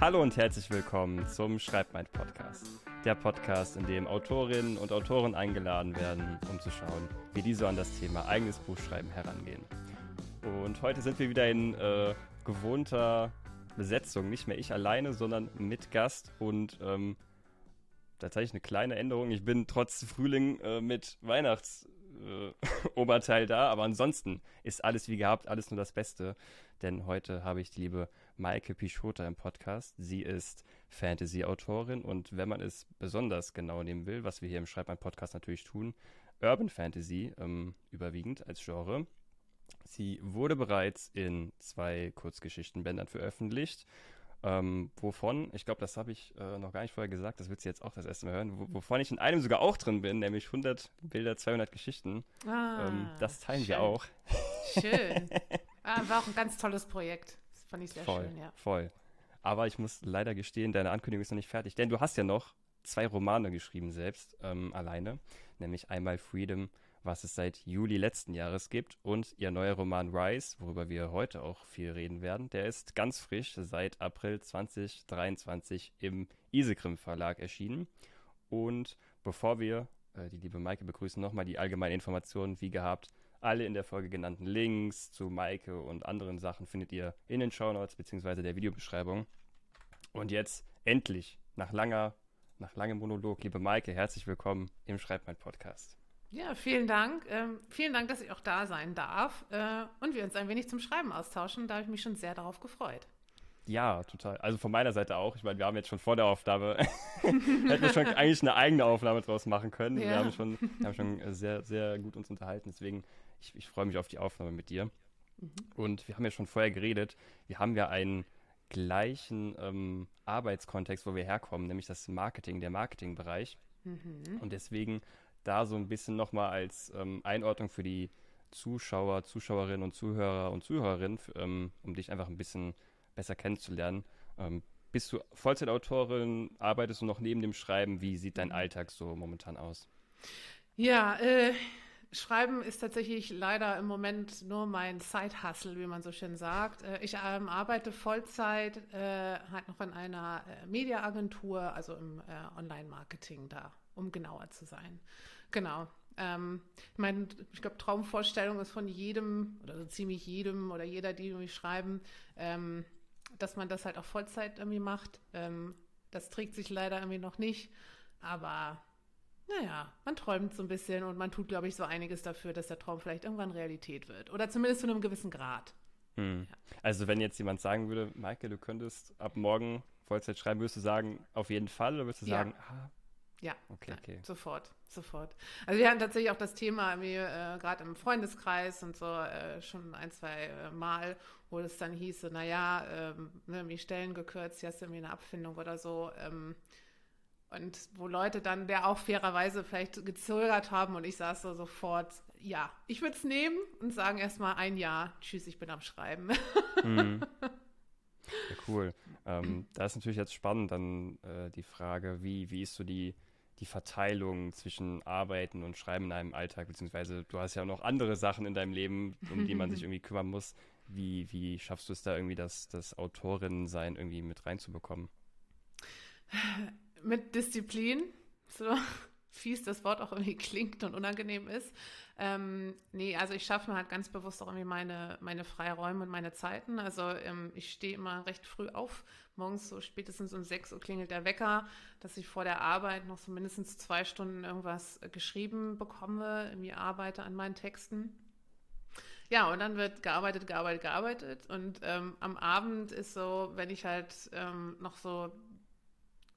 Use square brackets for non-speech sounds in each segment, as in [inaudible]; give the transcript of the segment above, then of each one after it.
Hallo und herzlich willkommen zum Schreibmeint Podcast. Der Podcast, in dem Autorinnen und Autoren eingeladen werden, um zu schauen, wie diese an das Thema eigenes Buchschreiben herangehen. Und heute sind wir wieder in äh, gewohnter Besetzung. Nicht mehr ich alleine, sondern mit Gast und ähm, tatsächlich eine kleine Änderung. Ich bin trotz Frühling äh, mit Weihnachtsoberteil äh, [laughs] da, aber ansonsten ist alles wie gehabt, alles nur das Beste. Denn heute habe ich die liebe Maike Pichota im Podcast. Sie ist Fantasy-Autorin und wenn man es besonders genau nehmen will, was wir hier im Schreibmann-Podcast natürlich tun, Urban Fantasy ähm, überwiegend als Genre. Sie wurde bereits in zwei Kurzgeschichtenbändern veröffentlicht ähm, wovon, ich glaube, das habe ich äh, noch gar nicht vorher gesagt, das wird sie jetzt auch das erste Mal hören, wovon ich in einem sogar auch drin bin, nämlich 100 Bilder, 200 Geschichten. Ah, ähm, das teilen schön. wir auch. Schön. [laughs] Ah, war auch ein ganz tolles Projekt. Das fand ich sehr voll, schön, ja. Voll. Aber ich muss leider gestehen, deine Ankündigung ist noch nicht fertig, denn du hast ja noch zwei Romane geschrieben selbst, ähm, alleine, nämlich einmal Freedom was es seit Juli letzten Jahres gibt. Und ihr neuer Roman Rise, worüber wir heute auch viel reden werden, der ist ganz frisch seit April 2023 im Isegrim Verlag erschienen. Und bevor wir äh, die liebe Maike begrüßen, nochmal die allgemeine Informationen, wie gehabt. Alle in der Folge genannten Links zu Maike und anderen Sachen findet ihr in den Shownotes bzw. der Videobeschreibung. Und jetzt endlich, nach langer, nach langem Monolog, liebe Maike, herzlich willkommen im Schreibmein Podcast. Ja, vielen Dank. Ähm, vielen Dank, dass ich auch da sein darf äh, und wir uns ein wenig zum Schreiben austauschen. Da habe ich mich schon sehr darauf gefreut. Ja, total. Also von meiner Seite auch. Ich meine, wir haben jetzt schon vor der Aufnahme, [laughs] hätten wir schon eigentlich eine eigene Aufnahme draus machen können. Ja. Wir haben schon, wir haben schon sehr, sehr gut uns unterhalten. Deswegen, ich, ich freue mich auf die Aufnahme mit dir. Mhm. Und wir haben ja schon vorher geredet. Wir haben ja einen gleichen ähm, Arbeitskontext, wo wir herkommen, nämlich das Marketing, der Marketingbereich. Mhm. Und deswegen da so ein bisschen nochmal als ähm, Einordnung für die Zuschauer, Zuschauerinnen und Zuhörer und Zuhörerinnen, ähm, um dich einfach ein bisschen besser kennenzulernen. Ähm, bist du Vollzeitautorin? Arbeitest du noch neben dem Schreiben? Wie sieht dein Alltag so momentan aus? Ja, äh, Schreiben ist tatsächlich leider im Moment nur mein Side-Hustle, wie man so schön sagt. Äh, ich ähm, arbeite Vollzeit äh, halt noch in einer äh, Mediaagentur, also im äh, Online-Marketing da um genauer zu sein. Genau. Ähm, ich meine, ich glaube, Traumvorstellung ist von jedem oder so ziemlich jedem oder jeder, die irgendwie schreiben, ähm, dass man das halt auch Vollzeit irgendwie macht. Ähm, das trägt sich leider irgendwie noch nicht, aber naja, man träumt so ein bisschen und man tut, glaube ich, so einiges dafür, dass der Traum vielleicht irgendwann Realität wird. Oder zumindest zu einem gewissen Grad. Hm. Ja. Also wenn jetzt jemand sagen würde, Maike, du könntest ab morgen Vollzeit schreiben, würdest du sagen, auf jeden Fall, oder würdest du ja. sagen, ah, ja, okay, okay. sofort, sofort. Also wir hatten tatsächlich auch das Thema äh, gerade im Freundeskreis und so äh, schon ein, zwei äh, Mal, wo es dann hieße, naja, ähm, ne, Stellen gekürzt, hier hast du irgendwie eine Abfindung oder so. Ähm, und wo Leute dann, der auch fairerweise vielleicht gezögert haben und ich saß so sofort, ja, ich würde es nehmen und sagen erstmal ein Jahr, tschüss, ich bin am Schreiben. Mhm. [laughs] Ja, cool. Ähm, da ist natürlich jetzt spannend dann äh, die Frage, wie, wie ist so die, die Verteilung zwischen Arbeiten und Schreiben in einem Alltag, beziehungsweise du hast ja auch noch andere Sachen in deinem Leben, um die man sich [laughs] irgendwie kümmern muss. Wie, wie schaffst du es da irgendwie, das, das Autorinnensein irgendwie mit reinzubekommen? Mit Disziplin. So fies das Wort auch irgendwie [laughs] klingt und unangenehm ist. Ähm, nee, also ich schaffe mir halt ganz bewusst auch irgendwie meine, meine Freiräume und meine Zeiten. Also ähm, ich stehe immer recht früh auf. Morgens so spätestens um 6 Uhr klingelt der Wecker, dass ich vor der Arbeit noch so mindestens zwei Stunden irgendwas geschrieben bekomme, irgendwie arbeite an meinen Texten. Ja, und dann wird gearbeitet, gearbeitet, gearbeitet. Und ähm, am Abend ist so, wenn ich halt ähm, noch so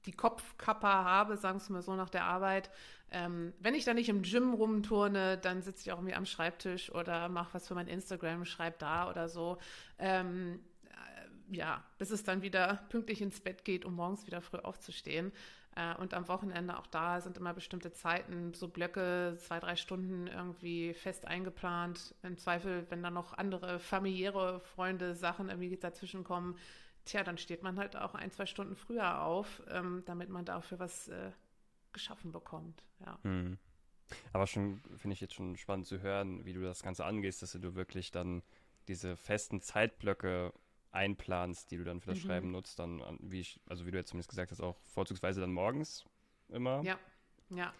die Kopfkapper habe, sagen wir mal so nach der Arbeit. Ähm, wenn ich da nicht im Gym rumturne, dann sitze ich auch irgendwie am Schreibtisch oder mache was für mein Instagram, schreibe da oder so. Ähm, äh, ja, bis es dann wieder pünktlich ins Bett geht, um morgens wieder früh aufzustehen. Äh, und am Wochenende auch da sind immer bestimmte Zeiten, so Blöcke, zwei, drei Stunden irgendwie fest eingeplant. Im Zweifel, wenn da noch andere familiäre Freunde, Sachen irgendwie dazwischen kommen, tja, dann steht man halt auch ein, zwei Stunden früher auf, ähm, damit man dafür was äh, geschaffen bekommt. Ja. Hm. Aber schon, finde ich jetzt schon spannend zu hören, wie du das Ganze angehst, dass du wirklich dann diese festen Zeitblöcke einplanst, die du dann für das mhm. Schreiben nutzt, dann, wie ich, also wie du jetzt zumindest gesagt hast, auch vorzugsweise dann morgens immer. Ja, ja.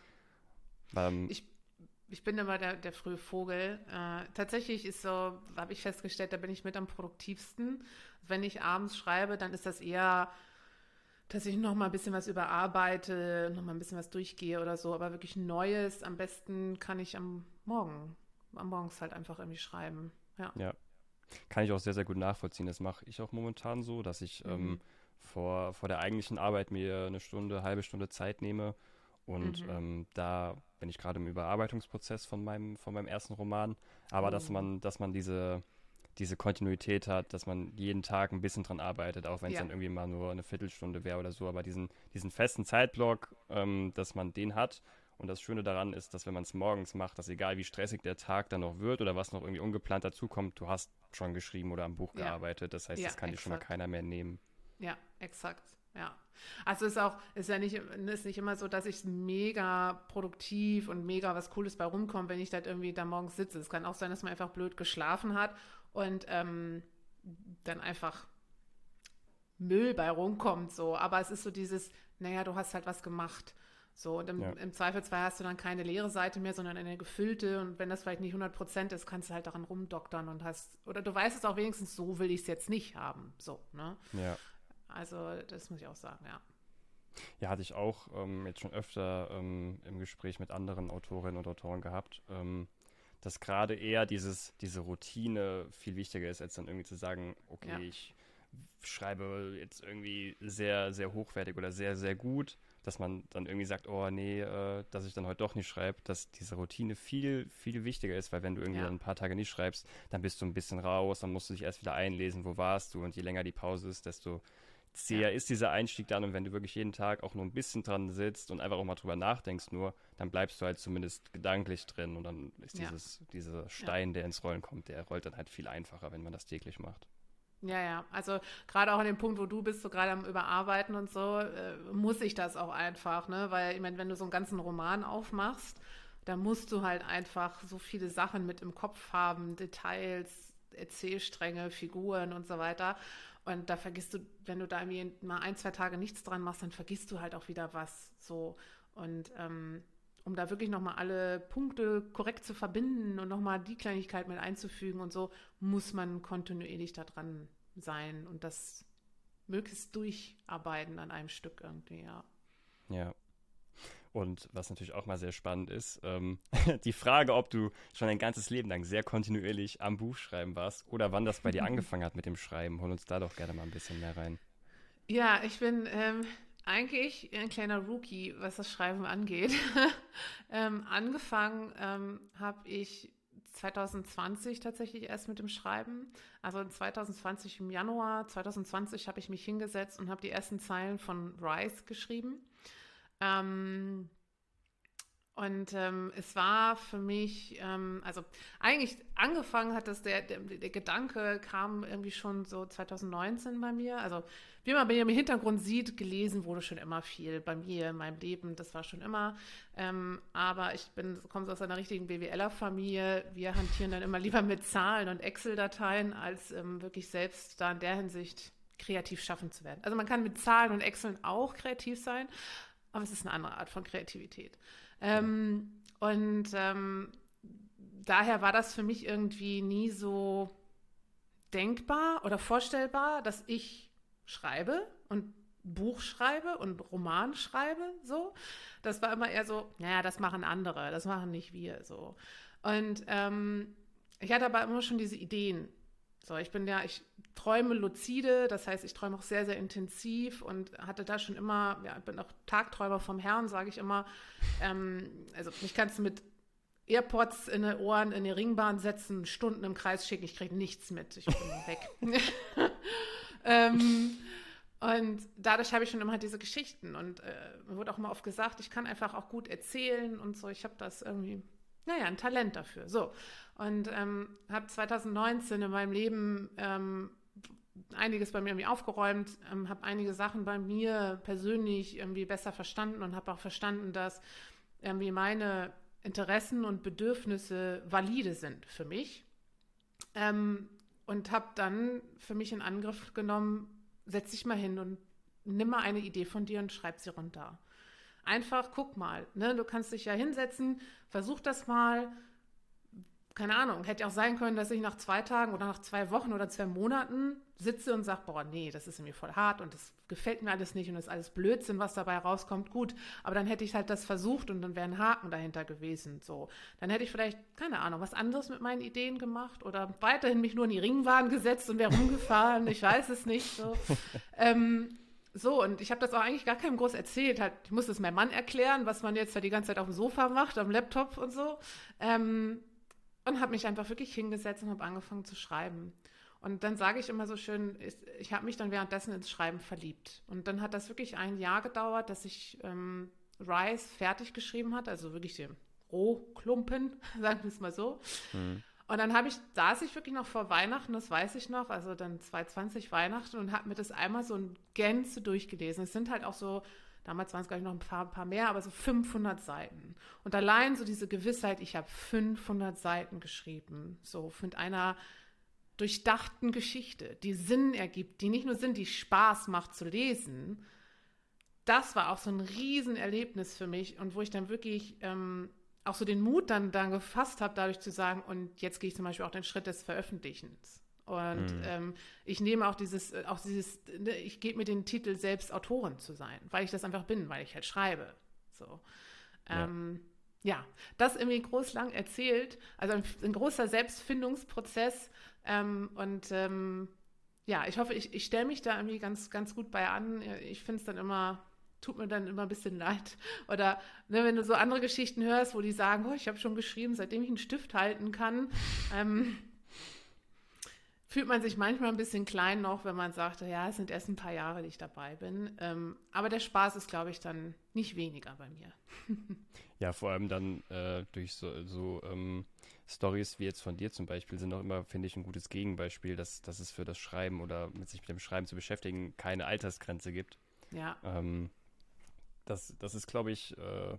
Ähm, ich, ich bin immer der, der frühe Vogel. Äh, tatsächlich ist so, habe ich festgestellt, da bin ich mit am produktivsten. Wenn ich abends schreibe, dann ist das eher, dass ich noch mal ein bisschen was überarbeite, noch mal ein bisschen was durchgehe oder so. Aber wirklich Neues, am besten kann ich am Morgen, am Morgens halt einfach irgendwie schreiben. Ja. ja. Kann ich auch sehr, sehr gut nachvollziehen. Das mache ich auch momentan so, dass ich mhm. ähm, vor, vor der eigentlichen Arbeit mir eine Stunde, halbe Stunde Zeit nehme. Und mhm. ähm, da bin ich gerade im Überarbeitungsprozess von meinem, von meinem ersten Roman. Aber oh. dass man, dass man diese, diese Kontinuität hat, dass man jeden Tag ein bisschen dran arbeitet, auch wenn es ja. dann irgendwie mal nur eine Viertelstunde wäre oder so. Aber diesen, diesen festen Zeitblock, ähm, dass man den hat und das Schöne daran ist, dass wenn man es morgens macht, dass egal wie stressig der Tag dann noch wird oder was noch irgendwie ungeplant dazukommt, du hast schon geschrieben oder am Buch ja. gearbeitet. Das heißt, ja, das kann exakt. dir schon mal keiner mehr nehmen. Ja, exakt. Ja. Also ist auch, ist ja nicht, ist nicht immer so, dass ich mega produktiv und mega was Cooles bei rumkomme, wenn ich da irgendwie da morgens sitze. Es kann auch sein, dass man einfach blöd geschlafen hat und ähm, dann einfach Müll bei rumkommt, so. Aber es ist so dieses, naja, du hast halt was gemacht. So, und im, ja. im Zweifelsfall hast du dann keine leere Seite mehr, sondern eine gefüllte. Und wenn das vielleicht nicht 100 Prozent ist, kannst du halt daran rumdoktern und hast, oder du weißt es auch wenigstens, so will ich es jetzt nicht haben. So, ne? Ja. Also, das muss ich auch sagen, ja. Ja, hatte ich auch ähm, jetzt schon öfter ähm, im Gespräch mit anderen Autorinnen und Autoren gehabt, ähm, dass gerade eher dieses, diese Routine viel wichtiger ist, als dann irgendwie zu sagen, okay, ja. ich schreibe jetzt irgendwie sehr, sehr hochwertig oder sehr, sehr gut dass man dann irgendwie sagt, oh nee, äh, dass ich dann heute doch nicht schreibe, dass diese Routine viel, viel wichtiger ist, weil wenn du irgendwie ja. ein paar Tage nicht schreibst, dann bist du ein bisschen raus, dann musst du dich erst wieder einlesen, wo warst du und je länger die Pause ist, desto zäher ja. ist dieser Einstieg dann und wenn du wirklich jeden Tag auch nur ein bisschen dran sitzt und einfach auch mal drüber nachdenkst nur, dann bleibst du halt zumindest gedanklich drin und dann ist dieses, ja. dieser Stein, der ins Rollen kommt, der rollt dann halt viel einfacher, wenn man das täglich macht. Ja, ja. Also gerade auch an dem Punkt, wo du bist, so gerade am Überarbeiten und so, äh, muss ich das auch einfach, ne? Weil ich meine, wenn du so einen ganzen Roman aufmachst, dann musst du halt einfach so viele Sachen mit im Kopf haben, Details, Erzählstränge, Figuren und so weiter. Und da vergisst du, wenn du da irgendwie mal ein, zwei Tage nichts dran machst, dann vergisst du halt auch wieder was so. Und ähm, um da wirklich nochmal alle Punkte korrekt zu verbinden und nochmal die Kleinigkeit mit einzufügen und so, muss man kontinuierlich da dran sein und das möglichst durcharbeiten an einem Stück irgendwie, ja. Ja. Und was natürlich auch mal sehr spannend ist, ähm, [laughs] die Frage, ob du schon ein ganzes Leben lang sehr kontinuierlich am Buch schreiben warst oder wann das bei dir [laughs] angefangen hat mit dem Schreiben. Hol uns da doch gerne mal ein bisschen mehr rein. Ja, ich bin ähm, eigentlich ein kleiner Rookie, was das Schreiben angeht. [laughs] ähm, angefangen ähm, habe ich 2020 tatsächlich erst mit dem Schreiben. Also 2020 im Januar 2020 habe ich mich hingesetzt und habe die ersten Zeilen von Rise geschrieben. Ähm, und ähm, es war für mich, ähm, also eigentlich angefangen hat das, der, der, der, Gedanke kam irgendwie schon so 2019 bei mir. Also wie man bei mir im Hintergrund sieht, gelesen wurde schon immer viel bei mir in meinem Leben. Das war schon immer. Ähm, aber ich bin, komme aus einer richtigen BWLer-Familie. Wir hantieren dann immer lieber mit Zahlen und Excel-Dateien, als ähm, wirklich selbst da in der Hinsicht kreativ schaffen zu werden. Also man kann mit Zahlen und Excel auch kreativ sein, aber es ist eine andere Art von Kreativität. Ähm, und ähm, daher war das für mich irgendwie nie so denkbar oder vorstellbar, dass ich schreibe und Buch schreibe und Roman schreibe, so. Das war immer eher so, naja, das machen andere, das machen nicht wir, so. Und ähm, ich hatte aber immer schon diese Ideen. So, ich bin ja, ich träume luzide, das heißt, ich träume auch sehr, sehr intensiv und hatte da schon immer, ja, bin auch Tagträumer vom Herrn, sage ich immer. Ähm, also mich kannst du mit Airpods in den Ohren in die Ringbahn setzen, Stunden im Kreis schicken, ich kriege nichts mit, ich bin [laughs] weg. [laughs] ähm, und dadurch habe ich schon immer diese Geschichten und äh, mir wurde auch immer oft gesagt, ich kann einfach auch gut erzählen und so, ich habe das irgendwie naja, ein Talent dafür. So. Und ähm, habe 2019 in meinem Leben ähm, einiges bei mir irgendwie aufgeräumt, ähm, habe einige Sachen bei mir persönlich irgendwie besser verstanden und habe auch verstanden, dass irgendwie meine Interessen und Bedürfnisse valide sind für mich. Ähm, und habe dann für mich in Angriff genommen, setz dich mal hin und nimm mal eine Idee von dir und schreib sie runter. Einfach guck mal, ne? du kannst dich ja hinsetzen, versuch das mal, keine Ahnung, hätte auch sein können, dass ich nach zwei Tagen oder nach zwei Wochen oder zwei Monaten sitze und sage, boah, nee, das ist mir voll hart und das gefällt mir alles nicht und das ist alles Blödsinn, was dabei rauskommt, gut. Aber dann hätte ich halt das versucht und dann wäre ein Haken dahinter gewesen. So, dann hätte ich vielleicht, keine Ahnung, was anderes mit meinen Ideen gemacht oder weiterhin mich nur in die Ringbahn gesetzt und wäre rumgefahren. ich weiß es nicht. So. [laughs] ähm, so, und ich habe das auch eigentlich gar keinem groß erzählt. Halt, ich muss es meinem Mann erklären, was man jetzt da die ganze Zeit auf dem Sofa macht, am Laptop und so. Ähm, und habe mich einfach wirklich hingesetzt und habe angefangen zu schreiben. Und dann sage ich immer so schön, ich, ich habe mich dann währenddessen ins Schreiben verliebt. Und dann hat das wirklich ein Jahr gedauert, dass ich ähm, Rise fertig geschrieben hat, also wirklich den Rohklumpen, [laughs] sagen wir es mal so. Mhm. Und dann habe ich, saß ich wirklich noch vor Weihnachten, das weiß ich noch, also dann 2020 Weihnachten und habe mir das einmal so in Gänze durchgelesen. Es sind halt auch so Damals waren es, glaube ich, noch ein paar, ein paar mehr, aber so 500 Seiten. Und allein so diese Gewissheit, ich habe 500 Seiten geschrieben, so mit einer durchdachten Geschichte, die Sinn ergibt, die nicht nur Sinn, die Spaß macht zu lesen. Das war auch so ein Riesenerlebnis für mich und wo ich dann wirklich ähm, auch so den Mut dann, dann gefasst habe, dadurch zu sagen, und jetzt gehe ich zum Beispiel auch den Schritt des Veröffentlichens. Und mhm. ähm, ich nehme auch dieses, äh, auch dieses, ne, ich gebe mir den Titel selbst Autorin zu sein, weil ich das einfach bin, weil ich halt schreibe. So. Ähm, ja. ja. das irgendwie groß lang erzählt, also ein, ein großer Selbstfindungsprozess. Ähm, und ähm, ja, ich hoffe, ich, ich stelle mich da irgendwie ganz, ganz gut bei an. Ich finde es dann immer, tut mir dann immer ein bisschen leid. Oder ne, wenn du so andere Geschichten hörst, wo die sagen, oh, ich habe schon geschrieben, seitdem ich einen Stift halten kann. Ähm, fühlt man sich manchmal ein bisschen klein noch, wenn man sagt, ja, es sind erst ein paar Jahre, die ich dabei bin. Ähm, aber der Spaß ist, glaube ich, dann nicht weniger bei mir. [laughs] ja, vor allem dann äh, durch so, so ähm, Stories wie jetzt von dir zum Beispiel sind auch immer, finde ich, ein gutes Gegenbeispiel, dass, dass es für das Schreiben oder mit sich mit dem Schreiben zu beschäftigen keine Altersgrenze gibt. Ja. Ähm, das, das ist, glaube ich, äh,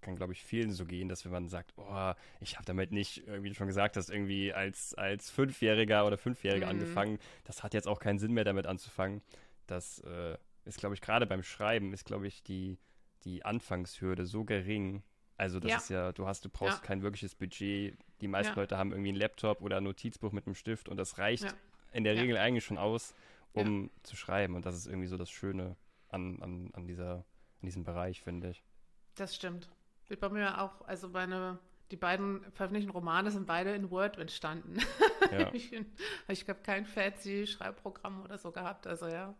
kann, glaube ich, vielen so gehen, dass wenn man sagt, oh, ich habe damit nicht, wie du schon gesagt hast, irgendwie als, als Fünfjähriger oder Fünfjähriger mhm. angefangen, das hat jetzt auch keinen Sinn mehr damit anzufangen. Das äh, ist, glaube ich, gerade beim Schreiben ist, glaube ich, die, die Anfangshürde so gering. Also das ja. ist ja, du hast, du brauchst ja. kein wirkliches Budget. Die meisten ja. Leute haben irgendwie einen Laptop oder ein Notizbuch mit einem Stift und das reicht in der Regel eigentlich schon aus, um zu schreiben. Und das ist irgendwie so das Schöne an, an, an, dieser, an diesem Bereich, finde ich. Das stimmt. Wird bei mir auch, also meine, die beiden veröffentlichten Romane sind beide in Word entstanden. Ja. [laughs] ich ich habe kein fancy Schreibprogramm oder so gehabt, also ja.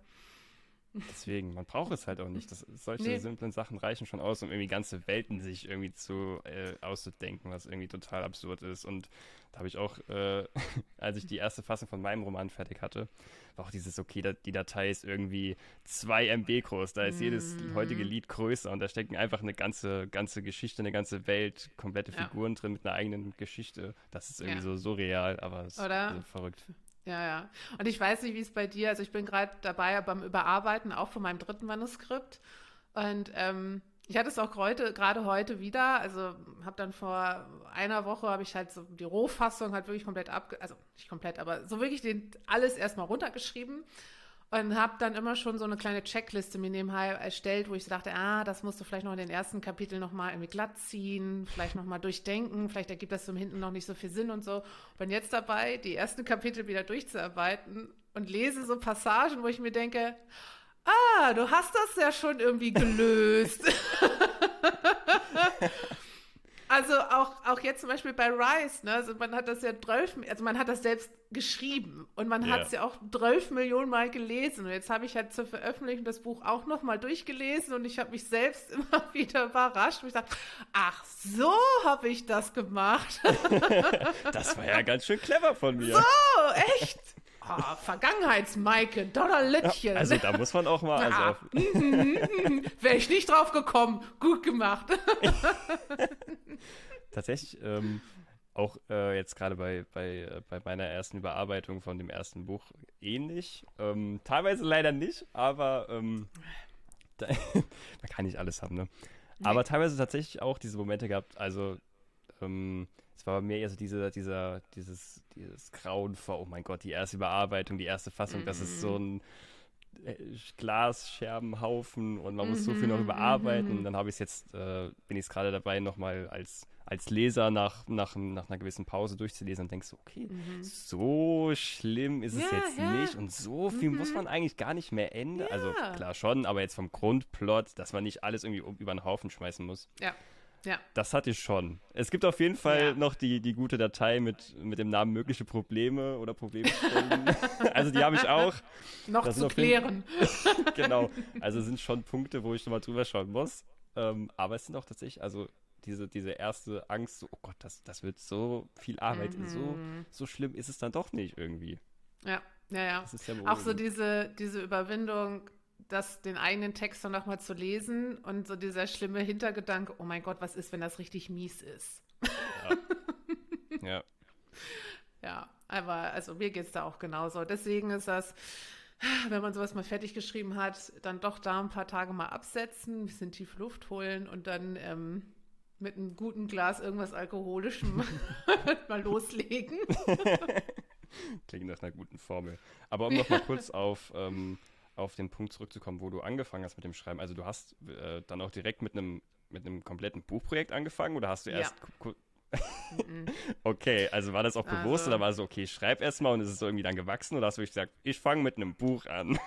Deswegen, man braucht es halt auch nicht. Das, solche nee. simplen Sachen reichen schon aus, um irgendwie ganze Welten sich irgendwie zu äh, auszudenken, was irgendwie total absurd ist. Und da habe ich auch, äh, [laughs] als ich die erste Fassung von meinem Roman fertig hatte, war auch dieses, okay, die Datei ist irgendwie 2 MB groß, da ist mm. jedes heutige Lied größer und da stecken einfach eine ganze, ganze Geschichte, eine ganze Welt, komplette Figuren ja. drin mit einer eigenen Geschichte. Das ist irgendwie ja. so surreal, aber es ist also verrückt. Ja, ja. Und ich weiß nicht, wie es bei dir, also ich bin gerade dabei beim Überarbeiten auch von meinem dritten Manuskript. Und ähm, ich hatte es auch heute, gerade heute wieder. Also habe dann vor einer Woche habe ich halt so die Rohfassung halt wirklich komplett ab, also nicht komplett, aber so wirklich den, alles erstmal runtergeschrieben und habe dann immer schon so eine kleine Checkliste mir nebenher erstellt, wo ich dachte, ah, das musst du vielleicht noch in den ersten Kapiteln noch mal irgendwie glatt ziehen, vielleicht noch mal durchdenken, vielleicht ergibt das zum Hinten noch nicht so viel Sinn und so. Bin jetzt dabei, die ersten Kapitel wieder durchzuarbeiten und lese so Passagen, wo ich mir denke, ah, du hast das ja schon irgendwie gelöst. [laughs] Also auch, auch jetzt zum Beispiel bei Rice, ne? Also man hat das ja 12, also man hat das selbst geschrieben und man yeah. hat es ja auch 12 Millionen Mal gelesen. Und jetzt habe ich halt zur Veröffentlichung das Buch auch nochmal durchgelesen und ich habe mich selbst [laughs] immer wieder überrascht. Und ich dachte, ach, so habe ich das gemacht. [laughs] das war ja ganz schön clever von mir. So, echt? Oh, Vergangenheits-Maike, Donnerlittchen. Ja, also da muss man auch mal. Also ja. [laughs] Wäre ich nicht drauf gekommen. Gut gemacht. Tatsächlich, ähm, auch äh, jetzt gerade bei, bei, äh, bei meiner ersten Überarbeitung von dem ersten Buch ähnlich. Ähm, teilweise leider nicht, aber ähm, [laughs] da, man kann nicht alles haben, ne? Aber teilweise tatsächlich auch diese Momente gehabt, also ähm, es war mehr eher so diese, dieser, dieses, dieses Grauen vor, oh mein Gott, die erste Überarbeitung, die erste Fassung, mhm. das ist so ein äh, Glasscherbenhaufen und man muss so viel noch mhm, überarbeiten. Mhm. Dann habe ich es jetzt, äh, bin ich es gerade dabei, nochmal als, als Leser nach, nach, nach einer gewissen Pause durchzulesen und denkst so, okay, mhm. so schlimm ist es ja, jetzt ja. nicht und so viel mhm. muss man eigentlich gar nicht mehr ändern. Also ja. Also klar schon, aber jetzt vom Grundplot, dass man nicht alles irgendwie über den Haufen schmeißen muss. Ja. Ja. Das hatte ich schon. Es gibt auf jeden Fall ja. noch die, die gute Datei mit, mit dem Namen mögliche Probleme oder Problemstellen. [laughs] also die habe ich auch. noch das zu klären. [laughs] genau. [laughs] Also sind schon Punkte, wo ich nochmal drüber schauen muss. Ähm, aber es sind auch tatsächlich, also diese, diese erste Angst, so, oh Gott, das, das wird so viel Arbeit, mhm. so, so schlimm ist es dann doch nicht irgendwie. Ja, ja, ja. ja auch so diese, diese Überwindung, das, den eigenen Text dann nochmal zu lesen und so dieser schlimme Hintergedanke, oh mein Gott, was ist, wenn das richtig mies ist? Ja. [laughs] ja. ja, aber also mir geht es da auch genauso. Deswegen ist das, wenn man sowas mal fertig geschrieben hat, dann doch da ein paar Tage mal absetzen, ein bisschen tief Luft holen und dann ähm, mit einem guten Glas irgendwas Alkoholischem [laughs] mal loslegen. [laughs] Klingt nach einer guten Formel. Aber um noch mal kurz auf ähm, auf den Punkt zurückzukommen, wo du angefangen hast mit dem Schreiben. Also du hast äh, dann auch direkt mit einem mit einem kompletten Buchprojekt angefangen oder hast du erst ja. [laughs] okay, also war das auch bewusst also, oder war es so, okay, ich schreib erstmal und ist es so irgendwie dann gewachsen oder hast du wirklich gesagt, ich fange mit einem Buch an?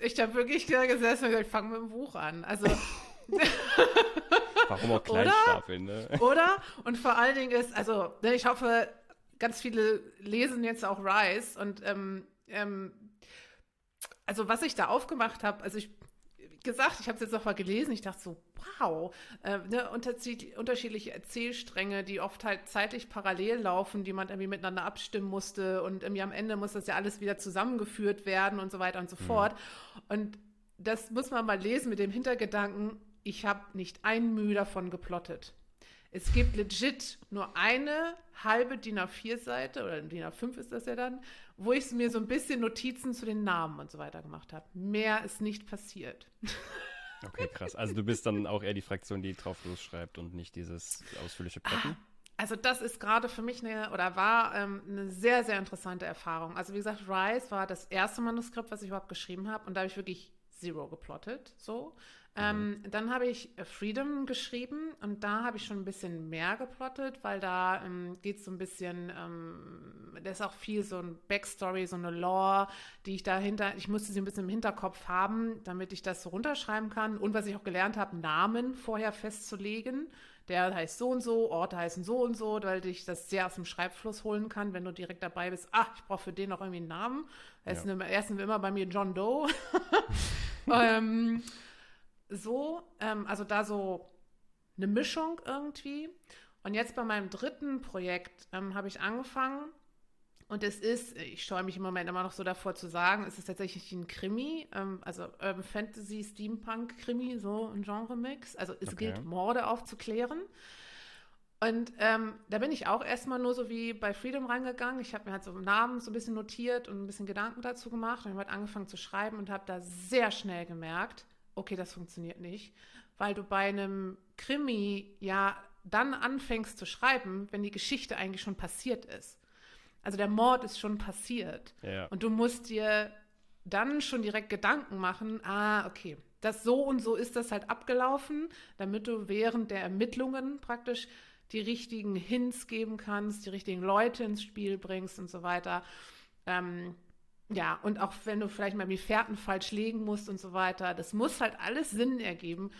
ich habe wirklich gesessen und gesagt, ich fange mit einem Buch an. Also Warum auch Kleinstapeln, ne? Oder? Und vor allen Dingen ist, also ne, ich hoffe, ganz viele lesen jetzt auch Rise und ähm, ähm, also was ich da aufgemacht habe, also ich gesagt, ich habe es jetzt noch mal gelesen, ich dachte so, wow, äh, ne, unterschiedliche Erzählstränge, die oft halt zeitlich parallel laufen, die man irgendwie miteinander abstimmen musste und irgendwie am Ende muss das ja alles wieder zusammengeführt werden und so weiter und so mhm. fort. Und das muss man mal lesen mit dem Hintergedanken, ich habe nicht ein Mühe davon geplottet. Es gibt legit nur eine halbe DIN A4-Seite, oder DIN A5 ist das ja dann, wo ich mir so ein bisschen Notizen zu den Namen und so weiter gemacht habe. Mehr ist nicht passiert. Okay, krass. Also du bist dann auch eher die Fraktion, die drauf losschreibt und nicht dieses ausführliche Plotten? Ah, also das ist gerade für mich eine, oder war ähm, eine sehr, sehr interessante Erfahrung. Also wie gesagt, Rise war das erste Manuskript, was ich überhaupt geschrieben habe und da habe ich wirklich Zero geplottet, so. Ähm, mhm. dann habe ich äh, Freedom geschrieben und da habe ich schon ein bisschen mehr geplottet, weil da ähm, geht es so ein bisschen, ähm, da ist auch viel so ein Backstory, so eine Lore, die ich dahinter, ich musste sie ein bisschen im Hinterkopf haben, damit ich das so runterschreiben kann. Und was ich auch gelernt habe, Namen vorher festzulegen. Der heißt so und so, Orte heißen so und so, weil ich das sehr aus dem Schreibfluss holen kann, wenn du direkt dabei bist. Ach, ich brauche für den noch irgendwie einen Namen. Er ist ja. erstens immer bei mir John Doe. [laughs] [laughs] ähm, so, ähm, also da so eine Mischung irgendwie. Und jetzt bei meinem dritten Projekt ähm, habe ich angefangen und es ist, ich scheue mich im Moment immer noch so davor zu sagen, es ist tatsächlich ein Krimi, ähm, also Urban Fantasy, Steampunk Krimi, so ein Genre-Mix. Also es okay. gilt, Morde aufzuklären. Und ähm, da bin ich auch erstmal nur so wie bei Freedom reingegangen. Ich habe mir halt so Namen so ein bisschen notiert und ein bisschen Gedanken dazu gemacht und habe halt angefangen zu schreiben und habe da sehr schnell gemerkt, okay, das funktioniert nicht, weil du bei einem Krimi ja dann anfängst zu schreiben, wenn die Geschichte eigentlich schon passiert ist. Also der Mord ist schon passiert. Ja. Und du musst dir dann schon direkt Gedanken machen, ah, okay, das so und so ist das halt abgelaufen, damit du während der Ermittlungen praktisch die richtigen Hints geben kannst, die richtigen Leute ins Spiel bringst und so weiter. Ähm, ja, und auch wenn du vielleicht mal die Fährten falsch legen musst und so weiter, das muss halt alles Sinn ergeben.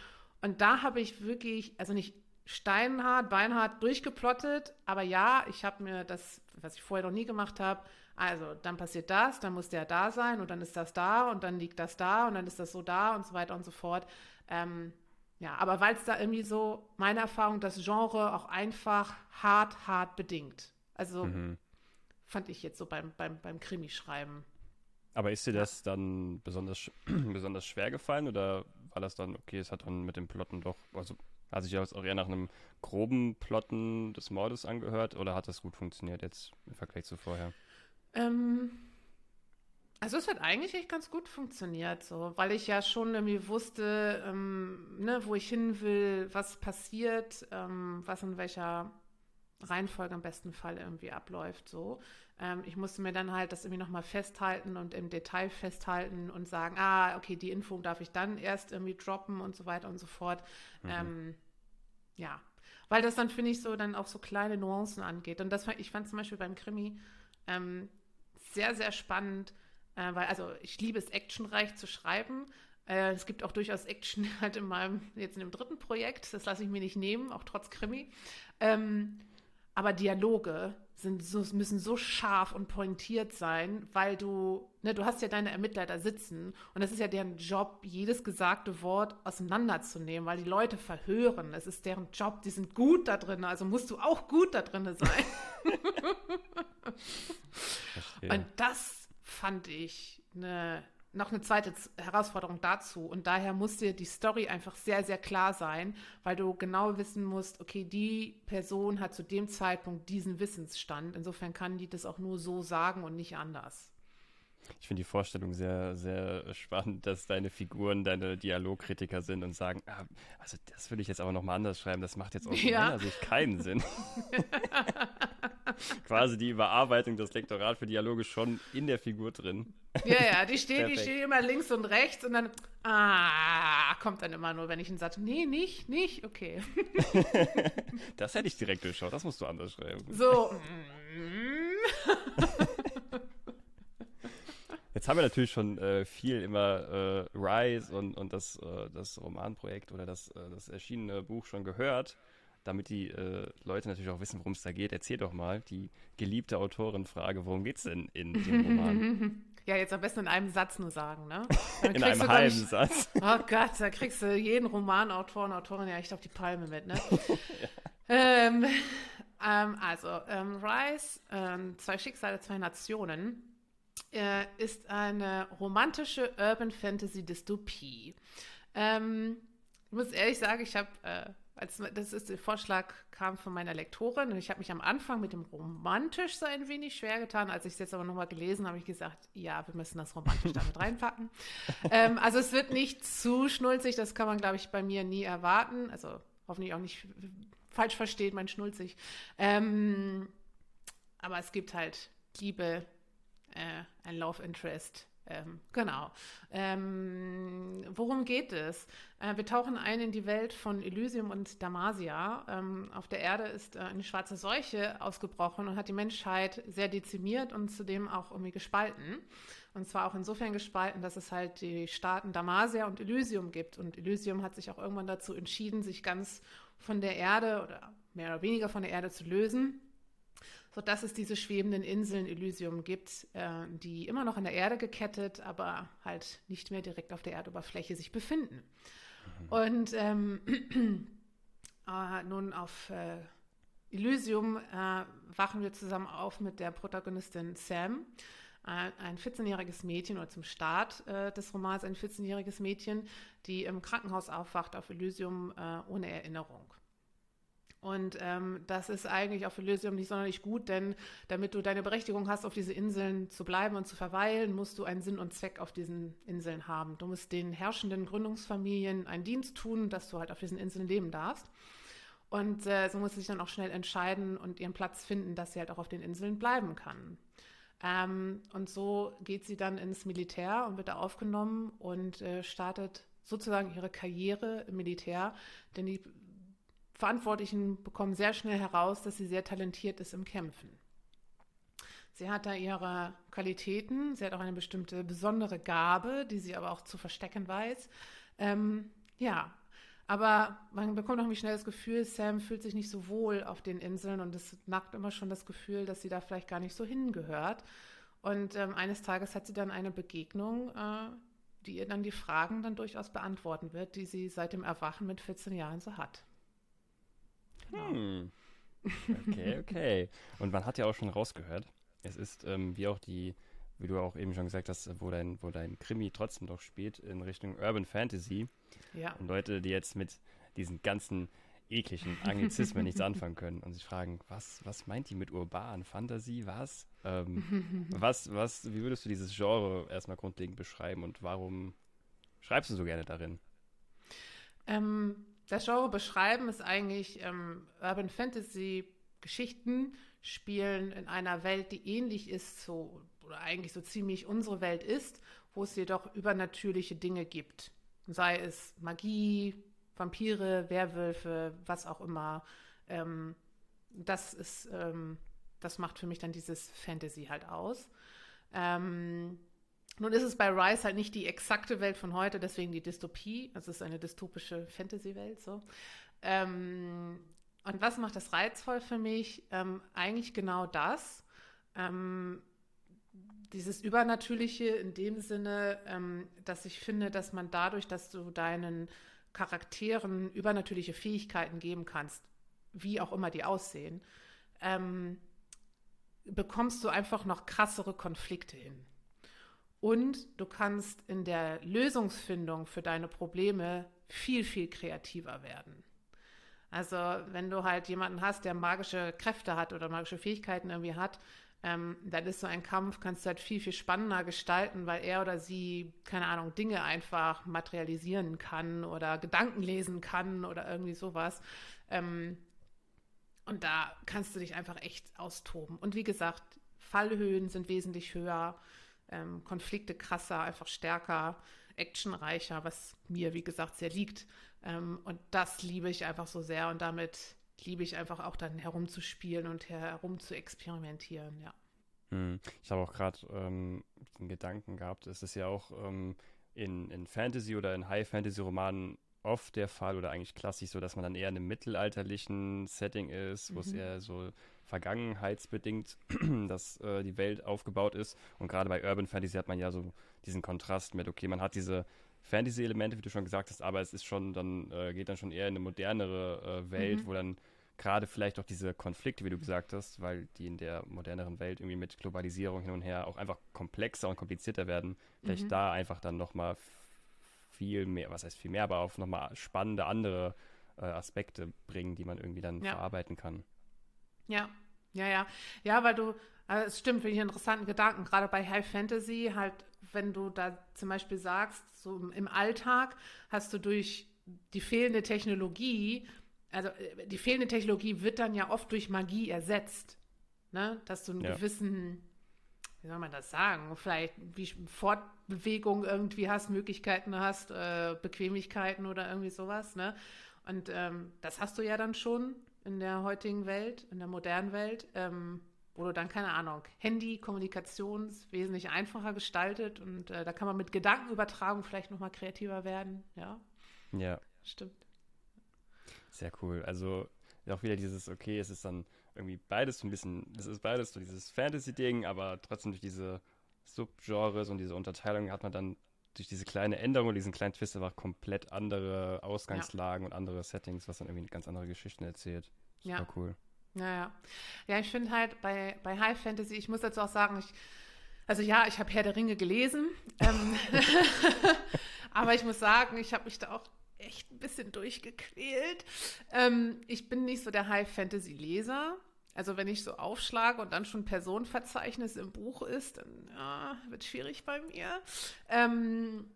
Und da habe ich wirklich, also nicht steinhart, beinhart durchgeplottet, aber ja, ich habe mir das, was ich vorher noch nie gemacht habe, also dann passiert das, dann muss der da sein und dann ist das da und dann liegt das da und dann ist das so da und so weiter und so fort. Ähm, ja, aber weil es da irgendwie so, meine Erfahrung, das Genre auch einfach hart, hart bedingt. Also mhm. fand ich jetzt so beim, beim, beim Krimi-Schreiben. Aber ist dir das dann besonders, [clears throat] besonders schwer gefallen oder war das dann, okay, es hat dann mit dem Plotten doch, also hat sich das auch eher nach einem groben Plotten des Mordes angehört oder hat das gut funktioniert jetzt im Vergleich zu vorher? Ähm, also es hat eigentlich echt ganz gut funktioniert, so, weil ich ja schon irgendwie wusste, ähm, ne, wo ich hin will, was passiert, ähm, was in welcher Reihenfolge im besten Fall irgendwie abläuft. So, ähm, ich musste mir dann halt das irgendwie nochmal festhalten und im Detail festhalten und sagen, ah, okay, die Info darf ich dann erst irgendwie droppen und so weiter und so fort. Mhm. Ähm, ja, weil das dann finde ich so dann auch so kleine Nuancen angeht. Und das ich fand zum Beispiel beim Krimi ähm, sehr sehr spannend, äh, weil also ich liebe es actionreich zu schreiben. Äh, es gibt auch durchaus Action [laughs] halt in meinem jetzt in dem dritten Projekt. Das lasse ich mir nicht nehmen, auch trotz Krimi. Ähm, aber Dialoge sind so, müssen so scharf und pointiert sein, weil du, ne, du hast ja deine Ermittler da sitzen und es ist ja deren Job, jedes gesagte Wort auseinanderzunehmen, weil die Leute verhören. Es ist deren Job, die sind gut da drin, also musst du auch gut da drin sein. [laughs] und das fand ich eine noch eine zweite Herausforderung dazu. Und daher muss dir die Story einfach sehr, sehr klar sein, weil du genau wissen musst, okay, die Person hat zu dem Zeitpunkt diesen Wissensstand. Insofern kann die das auch nur so sagen und nicht anders. Ich finde die Vorstellung sehr, sehr spannend, dass deine Figuren deine Dialogkritiker sind und sagen, ah, also das würde ich jetzt aber nochmal anders schreiben, das macht jetzt aus ja. meiner Sicht keinen Sinn. [laughs] Quasi die Überarbeitung des Lektorat für Dialoge schon in der Figur drin. Ja, ja, die steht, die steht immer links und rechts und dann, ah, kommt dann immer nur, wenn ich einen Satz, nee, nicht, nicht, okay. [laughs] das hätte ich direkt durchschaut, das musst du anders schreiben. So. [laughs] Jetzt haben wir natürlich schon äh, viel immer äh, Rise und, und das, äh, das Romanprojekt oder das, äh, das erschienene Buch schon gehört. Damit die äh, Leute natürlich auch wissen, worum es da geht, erzähl doch mal die geliebte Autorin-Frage, worum geht es denn in dem Roman? [laughs] Ja, jetzt am besten in einem Satz nur sagen, ne? [laughs] in einem halben nicht, Satz. [laughs] Oh Gott, da kriegst du jeden Romanautor und Autorin ja echt auf die Palme mit, ne? ja. ähm, ähm, also, ähm, Rise, ähm, zwei Schicksale, zwei Nationen, äh, ist eine romantische Urban Fantasy Dystopie. Ähm, ich muss ehrlich sagen, ich habe äh, als das ist der Vorschlag kam von meiner Lektorin und ich habe mich am Anfang mit dem romantisch so ein wenig schwer getan. Als ich es jetzt aber nochmal gelesen habe, habe ich gesagt, ja, wir müssen das romantisch damit [laughs] reinpacken. ähm, also es wird nicht zu schnulzig, das kann man, glaube ich, bei mir nie erwarten. Also hoffentlich auch nicht falsch versteht, mein Schnulzig. Ähm, aber es gibt halt Liebe, äh, ein Love Interest, ähm, genau. Ähm, worum geht es? Äh, wir tauchen ein in die Welt von Elysium und Damasia. Ähm, auf der Erde ist äh, eine schwarze Seuche ausgebrochen und hat die Menschheit sehr dezimiert und zudem auch irgendwie gespalten. Und zwar auch insofern gespalten, dass es halt die Staaten Damasia und Elysium gibt. Und Elysium hat sich auch irgendwann dazu entschieden, sich ganz von der Erde oder mehr oder weniger von der Erde zu lösen sodass es diese schwebenden Inseln Elysium gibt, äh, die immer noch an der Erde gekettet, aber halt nicht mehr direkt auf der Erdoberfläche sich befinden. Mhm. Und ähm, [clears throat] äh, nun auf äh, Elysium äh, wachen wir zusammen auf mit der Protagonistin Sam, äh, ein 14-jähriges Mädchen oder zum Start äh, des Romans ein 14-jähriges Mädchen, die im Krankenhaus aufwacht auf Elysium ohne Erinnerung. Und ähm, das ist eigentlich auch für Elysium nicht sonderlich gut, denn damit du deine Berechtigung hast, auf diese Inseln zu bleiben und zu verweilen, musst du einen Sinn und Zweck auf diesen Inseln haben. Du musst den herrschenden Gründungsfamilien einen Dienst tun, dass du halt auf diesen Inseln leben darfst. Und äh, so muss sie sich dann auch schnell entscheiden und ihren Platz finden, dass sie halt auch auf den Inseln bleiben kann. Ähm, und so geht sie dann ins Militär und wird da aufgenommen und äh, startet sozusagen ihre Karriere im Militär, denn die Verantwortlichen bekommen sehr schnell heraus, dass sie sehr talentiert ist im Kämpfen. Sie hat da ihre Qualitäten, sie hat auch eine bestimmte besondere Gabe, die sie aber auch zu verstecken weiß. Ähm, ja, aber man bekommt auch irgendwie schnell das Gefühl, Sam fühlt sich nicht so wohl auf den Inseln und es nackt immer schon das Gefühl, dass sie da vielleicht gar nicht so hingehört. Und ähm, eines Tages hat sie dann eine Begegnung, äh, die ihr dann die Fragen dann durchaus beantworten wird, die sie seit dem Erwachen mit 14 Jahren so hat. Genau. Hm. Okay, okay. Und man hat ja auch schon rausgehört, es ist, ähm, wie auch die, wie du auch eben schon gesagt hast, wo dein, wo dein Krimi trotzdem doch spielt, in Richtung Urban Fantasy. Ja. Und Leute, die jetzt mit diesen ganzen ekligen Anglizismen nichts [laughs] anfangen können und sich fragen, was, was meint die mit urban? Fantasy, was? Ähm, [laughs] was, was, wie würdest du dieses Genre erstmal grundlegend beschreiben und warum schreibst du so gerne darin? Ähm, das Genre beschreiben ist eigentlich ähm, Urban Fantasy Geschichten spielen in einer Welt, die ähnlich ist, so, oder eigentlich so ziemlich unsere Welt ist, wo es jedoch übernatürliche Dinge gibt. Sei es Magie, Vampire, Werwölfe, was auch immer. Ähm, das ist, ähm, das macht für mich dann dieses Fantasy halt aus. Ähm, nun ist es bei Rise halt nicht die exakte Welt von heute, deswegen die Dystopie. Es ist eine dystopische Fantasy-Welt so. Ähm, und was macht das reizvoll für mich? Ähm, eigentlich genau das. Ähm, dieses Übernatürliche in dem Sinne, ähm, dass ich finde, dass man dadurch, dass du deinen Charakteren übernatürliche Fähigkeiten geben kannst, wie auch immer die aussehen, ähm, bekommst du einfach noch krassere Konflikte hin. Und du kannst in der Lösungsfindung für deine Probleme viel, viel kreativer werden. Also wenn du halt jemanden hast, der magische Kräfte hat oder magische Fähigkeiten irgendwie hat, ähm, dann ist so ein Kampf, kannst du halt viel, viel spannender gestalten, weil er oder sie, keine Ahnung, Dinge einfach materialisieren kann oder Gedanken lesen kann oder irgendwie sowas. Ähm, und da kannst du dich einfach echt austoben. Und wie gesagt, Fallhöhen sind wesentlich höher, ähm, Konflikte krasser, einfach stärker, actionreicher, was mir, wie gesagt, sehr liegt. Ähm, und das liebe ich einfach so sehr und damit liebe ich einfach auch dann herumzuspielen und herum zu experimentieren, ja. Hm. Ich habe auch gerade ähm, den Gedanken gehabt, es ist ja auch ähm, in, in Fantasy oder in High-Fantasy-Romanen oft der Fall oder eigentlich klassisch so, dass man dann eher in einem mittelalterlichen Setting ist, wo mhm. es eher so vergangenheitsbedingt, [clears throat] dass äh, die Welt aufgebaut ist. Und gerade bei Urban Fantasy hat man ja so diesen Kontrast mit, okay, man hat diese Fantasy-Elemente, wie du schon gesagt hast, aber es ist schon dann, äh, geht dann schon eher in eine modernere äh, Welt, mhm. wo dann gerade vielleicht auch diese Konflikte, wie du gesagt hast, weil die in der moderneren Welt irgendwie mit Globalisierung hin und her auch einfach komplexer und komplizierter werden, vielleicht mhm. da einfach dann nochmal viel mehr, was heißt viel mehr, aber auf nochmal spannende andere äh, Aspekte bringen, die man irgendwie dann ja. verarbeiten kann. Ja, ja, ja. Ja, weil du, also es stimmt, finde ich einen interessanten Gedanken, gerade bei High Fantasy, halt, wenn du da zum Beispiel sagst, so im Alltag hast du durch die fehlende Technologie also äh, die fehlende Technologie wird dann ja oft durch Magie ersetzt. Ne? Dass du einen ja. gewissen, wie soll man das sagen, vielleicht wie Fortbewegung irgendwie hast, Möglichkeiten hast, äh, Bequemlichkeiten oder irgendwie sowas. Ne? Und ähm, das hast du ja dann schon in der heutigen Welt, in der modernen Welt, ähm, wo du dann, keine Ahnung, Handy, Kommunikation wesentlich einfacher gestaltet und äh, da kann man mit Gedankenübertragung vielleicht nochmal kreativer werden. Ja. Ja. Stimmt. Sehr cool. Also auch wieder dieses, okay, es ist dann irgendwie beides so ein bisschen, es ist beides so dieses Fantasy-Ding, aber trotzdem durch diese Subgenres und diese Unterteilung hat man dann durch diese kleine Änderung, diesen kleinen Twist einfach komplett andere Ausgangslagen ja. und andere Settings, was dann irgendwie ganz andere Geschichten erzählt. Super ja. cool. Ja, ja. Ja, ich finde halt bei, bei High Fantasy, ich muss dazu auch sagen, ich, also ja, ich habe Herr der Ringe gelesen, ähm, [laughs] aber ich muss sagen, ich habe mich da auch echt ein bisschen durchgequält. Ähm, ich bin nicht so der High-Fantasy-Leser. Also wenn ich so aufschlage und dann schon Personenverzeichnis im Buch ist, dann ja, wird schwierig bei mir. Ähm,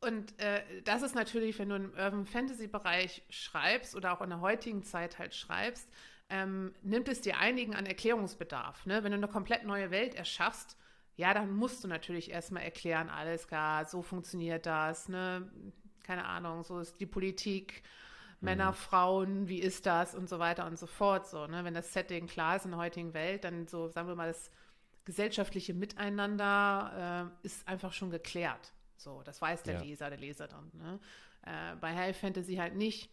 und äh, das ist natürlich, wenn du im Urban Fantasy-Bereich schreibst oder auch in der heutigen Zeit halt schreibst, ähm, nimmt es dir einigen an Erklärungsbedarf. Ne? Wenn du eine komplett neue Welt erschaffst, ja, dann musst du natürlich erstmal erklären, alles klar, so funktioniert das, ne? keine Ahnung, so ist die Politik, Männer, mhm. Frauen, wie ist das und so weiter und so fort. So, ne? Wenn das Setting klar ist in der heutigen Welt, dann so, sagen wir mal, das gesellschaftliche Miteinander äh, ist einfach schon geklärt. So, das weiß der ja. Leser, der Leser dann. Ne? Äh, bei High Fantasy halt nicht.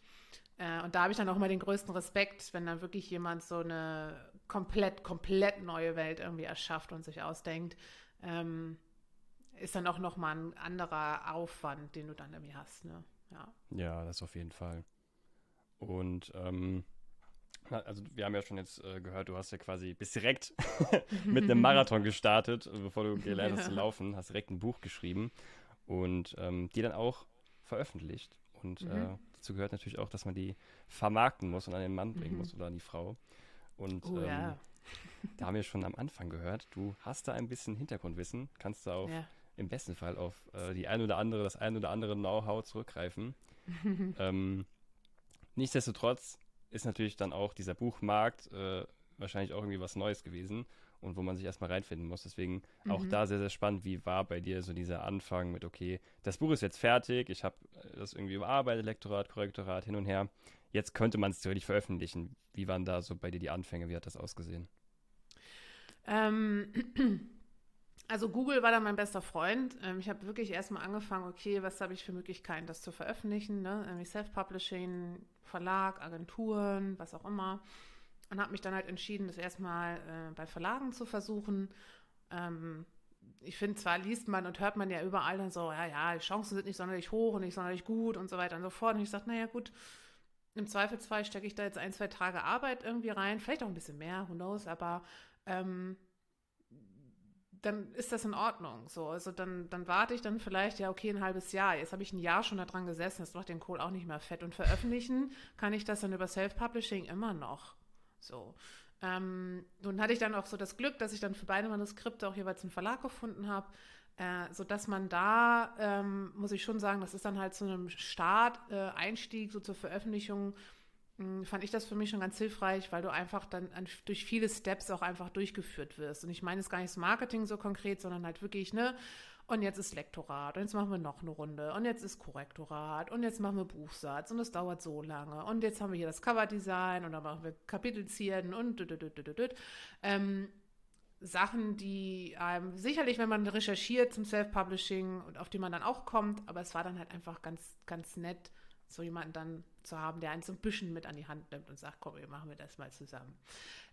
Äh, und da habe ich dann auch immer den größten Respekt, wenn dann wirklich jemand so eine komplett, komplett neue Welt irgendwie erschafft und sich ausdenkt. Ähm, ist dann auch nochmal ein anderer Aufwand, den du dann irgendwie hast. Ne? Ja. ja, das auf jeden Fall. Und ähm, also wir haben ja schon jetzt äh, gehört, du hast ja quasi bis direkt [laughs] mit einem [laughs] Marathon gestartet, bevor du gelernt hast zu laufen, hast direkt ein Buch geschrieben und ähm, die dann auch veröffentlicht. Und mhm. äh, dazu gehört natürlich auch, dass man die vermarkten muss und an den Mann bringen mhm. muss oder an die Frau. Und oh, ähm, ja. [laughs] da haben wir schon am Anfang gehört, du hast da ein bisschen Hintergrundwissen, kannst du auch ja im besten Fall auf äh, die ein oder andere, das ein oder andere Know-how zurückgreifen. [laughs] ähm, nichtsdestotrotz ist natürlich dann auch dieser Buchmarkt, äh, wahrscheinlich auch irgendwie was Neues gewesen und wo man sich erstmal reinfinden muss. Deswegen mhm. auch da sehr, sehr spannend. Wie war bei dir so dieser Anfang mit, okay, das Buch ist jetzt fertig, ich habe das irgendwie überarbeitet, Lektorat, Korrektorat, hin und her. Jetzt könnte man es theoretisch veröffentlichen. Wie waren da so bei dir die Anfänge? Wie hat das ausgesehen? Ähm, [clears throat] also Google war da mein bester Freund. Ähm, ich habe wirklich erstmal angefangen, okay, was habe ich für Möglichkeiten, das zu veröffentlichen? Ne? Irgendwie Self-Publishing, Verlag, Agenturen, was auch immer. Und habe mich dann halt entschieden, das erstmal äh, bei Verlagen zu versuchen. Ähm, ich finde, zwar liest man und hört man ja überall dann so, ja, ja, die Chancen sind nicht sonderlich hoch und nicht sonderlich gut und so weiter und so fort. Und ich sage, naja, gut, im Zweifelsfall stecke ich da jetzt ein, zwei Tage Arbeit irgendwie rein, vielleicht auch ein bisschen mehr, who knows, aber ähm, dann ist das in Ordnung. So, also dann, dann warte ich dann vielleicht, ja, okay, ein halbes Jahr. Jetzt habe ich ein Jahr schon daran gesessen, das macht den Kohl auch nicht mehr fett. Und veröffentlichen kann ich das dann über Self-Publishing immer noch. So. Ähm, nun hatte ich dann auch so das Glück, dass ich dann für beide Manuskripte auch jeweils einen Verlag gefunden habe, äh, sodass man da, ähm, muss ich schon sagen, das ist dann halt zu einem Start, äh, Einstieg so zur Veröffentlichung, mh, hm, fand ich das für mich schon ganz hilfreich, weil du einfach dann an, durch viele Steps auch einfach durchgeführt wirst. Und ich meine es gar nicht das Marketing so konkret, sondern halt wirklich, ne, und jetzt ist Lektorat und jetzt machen wir noch eine Runde und jetzt ist Korrektorat und jetzt machen wir Buchsatz und es dauert so lange und jetzt haben wir hier das Coverdesign und dann machen wir Kapitelzierden und ähm, Sachen, die ähm, sicherlich, wenn man recherchiert zum Self-Publishing und auf die man dann auch kommt, aber es war dann halt einfach ganz, ganz nett, so jemanden dann zu haben, der einen so ein bisschen mit an die Hand nimmt und sagt, komm, wir machen wir das mal zusammen.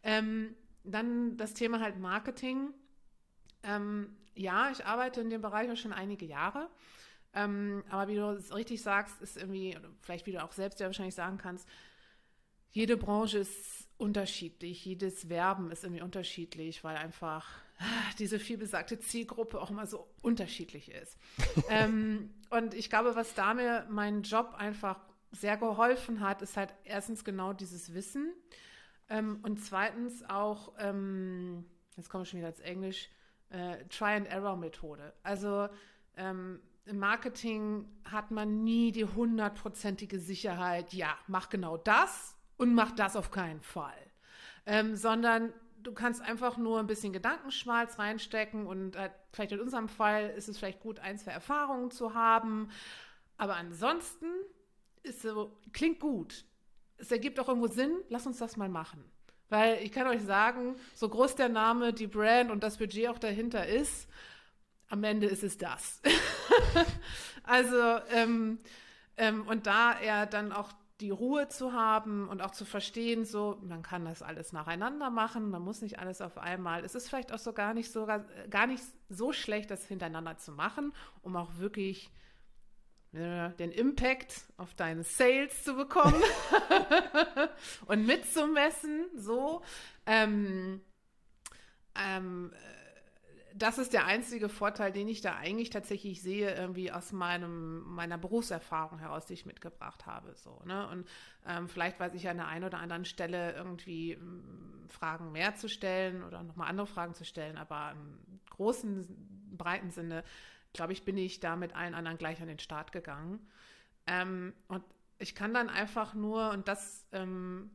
Ähm, dann das Thema halt Marketing. Ähm, ja, ich arbeite in dem Bereich auch schon einige Jahre. Ähm, aber wie du es richtig sagst, ist irgendwie, vielleicht wie du auch selbst ja wahrscheinlich sagen kannst, jede Branche ist unterschiedlich, jedes Werben ist irgendwie unterschiedlich, weil einfach ah, diese vielbesagte Zielgruppe auch immer so unterschiedlich ist. [laughs] ähm, und ich glaube, was da mir mein Job einfach sehr geholfen hat, ist halt erstens genau dieses Wissen ähm, und zweitens auch, ähm, jetzt komme ich schon wieder als Englisch, äh, Try-and-Error-Methode. Also ähm, im Marketing hat man nie die hundertprozentige Sicherheit, ja, mach genau das und mach das auf keinen Fall. Ähm, sondern du kannst einfach nur ein bisschen Gedankenschmalz reinstecken und äh, vielleicht in unserem Fall ist es vielleicht gut, ein, zwei Erfahrungen zu haben. Aber ansonsten ist so, klingt gut. Es ergibt auch irgendwo Sinn, lass uns das mal machen. Weil ich kann euch sagen, so groß der Name, die Brand und das Budget auch dahinter ist, am Ende ist es das. [laughs] also, ähm, ähm, und da er dann auch die Ruhe zu haben und auch zu verstehen, so, man kann das alles nacheinander machen, man muss nicht alles auf einmal. Es ist vielleicht auch so gar nicht so, gar nicht so schlecht, das hintereinander zu machen, um auch wirklich den Impact auf deine Sales zu bekommen [laughs] und mitzumessen. So. Ähm, ähm, das ist der einzige Vorteil, den ich da eigentlich tatsächlich sehe, irgendwie aus meinem, meiner Berufserfahrung heraus, die ich mitgebracht habe. So, ne? Und ähm, vielleicht weiß ich an der einen oder anderen Stelle irgendwie ähm, Fragen mehr zu stellen oder nochmal andere Fragen zu stellen, aber im großen, breiten Sinne glaube ich, bin ich da mit allen anderen gleich an den Start gegangen. Ähm, und ich kann dann einfach nur, und das, ähm,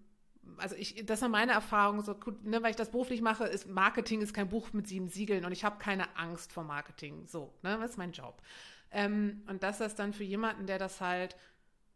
also ich, das ist meine Erfahrung, so gut, ne, weil ich das beruflich mache, ist Marketing ist kein Buch mit sieben Siegeln und ich habe keine Angst vor Marketing. So, ne, das ist mein Job. Ähm, und dass das dann für jemanden, der das halt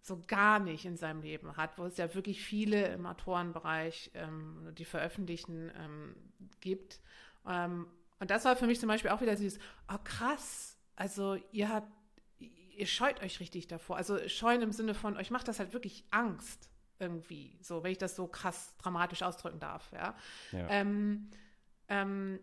so gar nicht in seinem Leben hat, wo es ja wirklich viele im Autorenbereich, ähm, die veröffentlichen, ähm, gibt. Ähm, und das war für mich zum Beispiel auch wieder dieses, oh krass, also ihr habt, ihr scheut euch richtig davor. Also scheuen im Sinne von, euch macht das halt wirklich Angst irgendwie, so, wenn ich das so krass dramatisch ausdrücken darf, ja. ja. Ähm, ähm,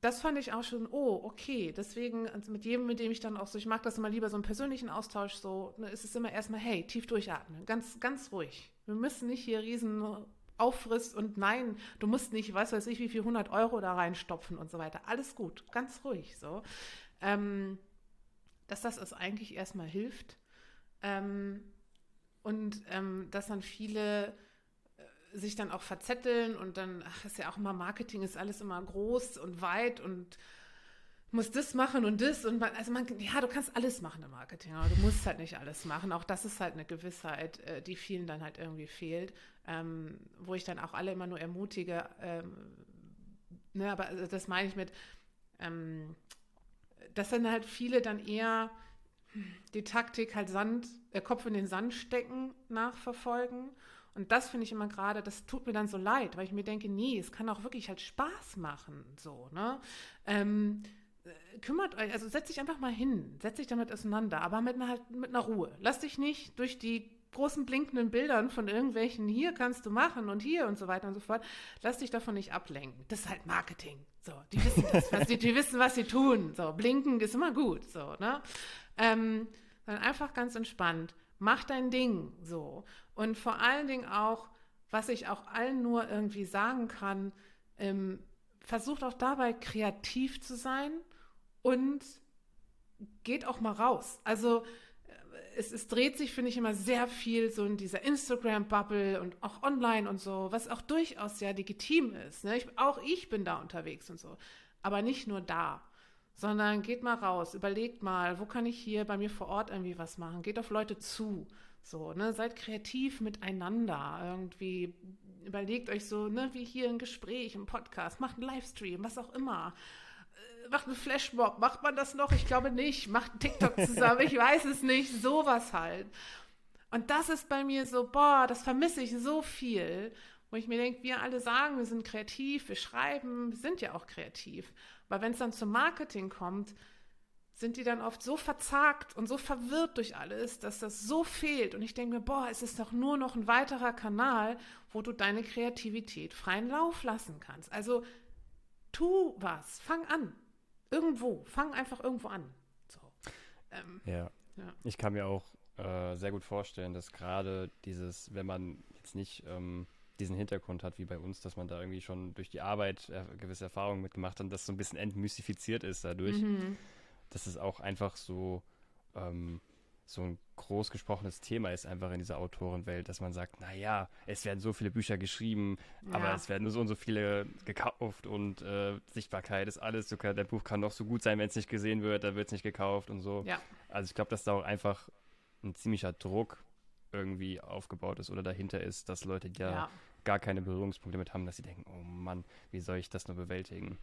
das fand ich auch schon, oh, okay. Deswegen, also mit jedem, mit dem ich dann auch so, ich mag das immer lieber so einen persönlichen Austausch, so, ne, ist es immer erstmal, hey, tief durchatmen, ganz, ganz ruhig. Wir müssen nicht hier riesen auffrisst und nein, du musst nicht, weiß weiß ich, wie viel 100 Euro da reinstopfen und so weiter. Alles gut, ganz ruhig, so. Ähm, dass das es eigentlich erstmal hilft. Ähm, und ähm, dass dann viele äh, sich dann auch verzetteln und dann, ach, ist ja auch immer Marketing, ist alles immer groß und weit und muss das machen und das und man, also man, ja, du kannst alles machen im Marketing, aber du musst halt nicht alles machen. Auch das ist halt eine Gewissheit, äh, die vielen dann halt irgendwie fehlt. ähm, wo ich dann auch alle immer nur ermutige, ähm, ne, aber das meine ich mit, ähm, dass dann halt viele dann eher die Taktik halt Sand, äh, Kopf in den Sand stecken, nachverfolgen. Und das finde ich immer gerade, das tut mir dann so leid, weil ich mir denke, nee, es kann auch wirklich halt Spaß machen, so, ne? Ähm, äh, kümmert euch, also setzt dich einfach mal hin, setzt dich damit auseinander, aber mit einer, halt, mit einer Ruhe. Lass dich nicht durch die großen blinkenden Bildern von irgendwelchen hier kannst du machen und hier und so weiter und so fort. Lass dich davon nicht ablenken. Das ist halt Marketing. So, die wissen das, was die, die wissen, was sie tun. So, blinken ist immer gut. So, ne? Ähm, dann einfach ganz entspannt. Mach dein Ding. So. Und vor allen Dingen auch, was ich auch allen nur irgendwie sagen kann, ähm, versucht auch dabei kreativ zu sein und geht auch mal raus. Also es, es dreht sich, finde ich, immer sehr viel so in dieser Instagram-Bubble und auch online und so, was auch durchaus sehr legitim ist. Ne? Ich, auch ich bin da unterwegs und so. Aber nicht nur da, sondern geht mal raus, überlegt mal, wo kann ich hier bei mir vor Ort irgendwie was machen? Geht auf Leute zu. So, ne, seid kreativ miteinander. Irgendwie überlegt euch so, ne, wie hier ein Gespräch, ein Podcast, macht einen Livestream, was auch immer macht einen Flashmob. Macht man das noch? Ich glaube nicht. Macht TikTok zusammen. ich weiß es nicht. Sowas halt. Und das ist bei mir so, boah, das vermisse ich so viel. Wo ich mir denke, wir alle sagen, wir sind kreativ, wir schreiben, wir sind ja auch kreativ. Aber wenn es dann zum Marketing kommt, sind die dann oft so verzagt und so verwirrt durch alles, dass das so fehlt. Und ich denke mir, boah, es ist doch nur noch ein weiterer Kanal, wo du deine Kreativität freien Lauf lassen kannst. Also tu was, fang an. Irgendwo, fang einfach irgendwo an. So. Ähm, ja. ja. Ich kann mir auch äh, sehr gut vorstellen, dass gerade dieses, wenn man jetzt nicht ähm, diesen Hintergrund hat wie bei uns, dass man da irgendwie schon durch die Arbeit äh, gewisse Erfahrungen mitgemacht hat und das so ein bisschen entmystifiziert ist dadurch. Mhm. Dass es auch einfach so ähm, so ein groß gesprochenes Thema ist einfach in dieser Autorenwelt, dass man sagt, naja, es werden so viele Bücher geschrieben, ja. aber es werden nur so und so viele gekauft und äh, Sichtbarkeit ist alles. Sogar der Buch kann noch so gut sein, wenn es nicht gesehen wird, dann wird es nicht gekauft und so. Ja. Also ich glaube, dass da auch einfach ein ziemlicher Druck irgendwie aufgebaut ist oder dahinter ist, dass Leute ja, ja. gar keine Berührungspunkte mit haben, dass sie denken, oh Mann, wie soll ich das nur bewältigen?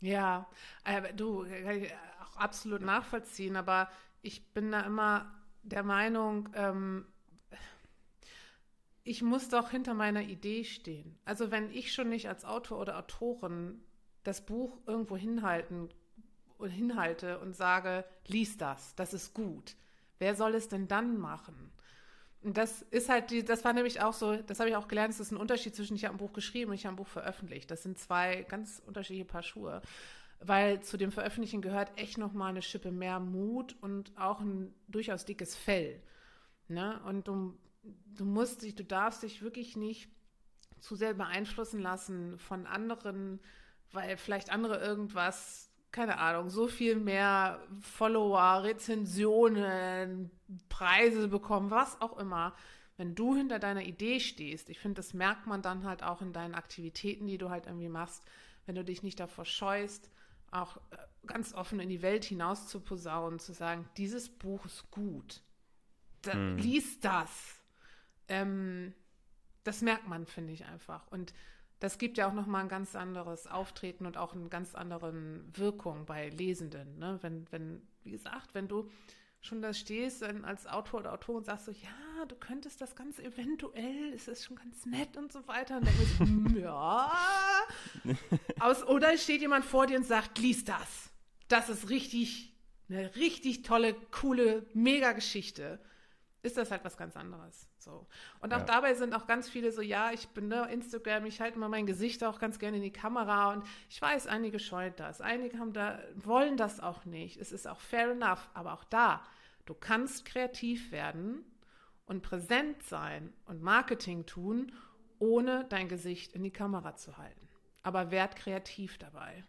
Ja, äh, du, kann ich auch absolut nachvollziehen, aber ich bin da immer der Meinung, ähm, ich muss doch hinter meiner Idee stehen. Also wenn ich schon nicht als Autor oder Autorin das Buch irgendwo hinhalten und hinhalte und sage, lies das, das ist gut. Wer soll es denn dann machen? Und das ist halt, die, das war nämlich auch so, das habe ich auch gelernt, es ist ein Unterschied zwischen ich habe ein Buch geschrieben und ich habe ein Buch veröffentlicht. Das sind zwei ganz unterschiedliche Paar Schuhe weil zu dem Veröffentlichen gehört echt nochmal eine Schippe mehr Mut und auch ein durchaus dickes Fell. Ne? Und du, du musst dich, du darfst dich wirklich nicht zu sehr beeinflussen lassen von anderen, weil vielleicht andere irgendwas, keine Ahnung, so viel mehr Follower, Rezensionen, Preise bekommen, was auch immer. Wenn du hinter deiner Idee stehst, ich finde, das merkt man dann halt auch in deinen Aktivitäten, die du halt irgendwie machst, wenn du dich nicht davor scheust, auch äh, ganz offen in die Welt hinaus zu posaunen, zu sagen, dieses Buch ist gut. Da, hm. Lies das. Ähm, das merkt man, finde ich einfach. Und das gibt ja auch nochmal ein ganz anderes Auftreten und auch eine ganz andere Wirkung bei Lesenden. Ne? Wenn, wenn, wie gesagt, wenn du schon da stehst als Autor oder Autorin und sagst so, ja, du könntest das ganz eventuell, ist es schon ganz nett und so weiter. Und dann denkst du, [laughs] ja. Aus, oder steht jemand vor dir und sagt, lies das. Das ist richtig, eine richtig tolle, coole, mega Geschichte. Ist das halt was ganz anderes. So. Und auch ja. dabei sind auch ganz viele so, ja, ich bin ne, Instagram, ich halte mal mein Gesicht auch ganz gerne in die Kamera und ich weiß, einige scheuen das, einige haben da, wollen das auch nicht. Es ist auch fair enough, aber auch da, du kannst kreativ werden und präsent sein und Marketing tun, ohne dein Gesicht in die Kamera zu halten. Aber werd kreativ dabei.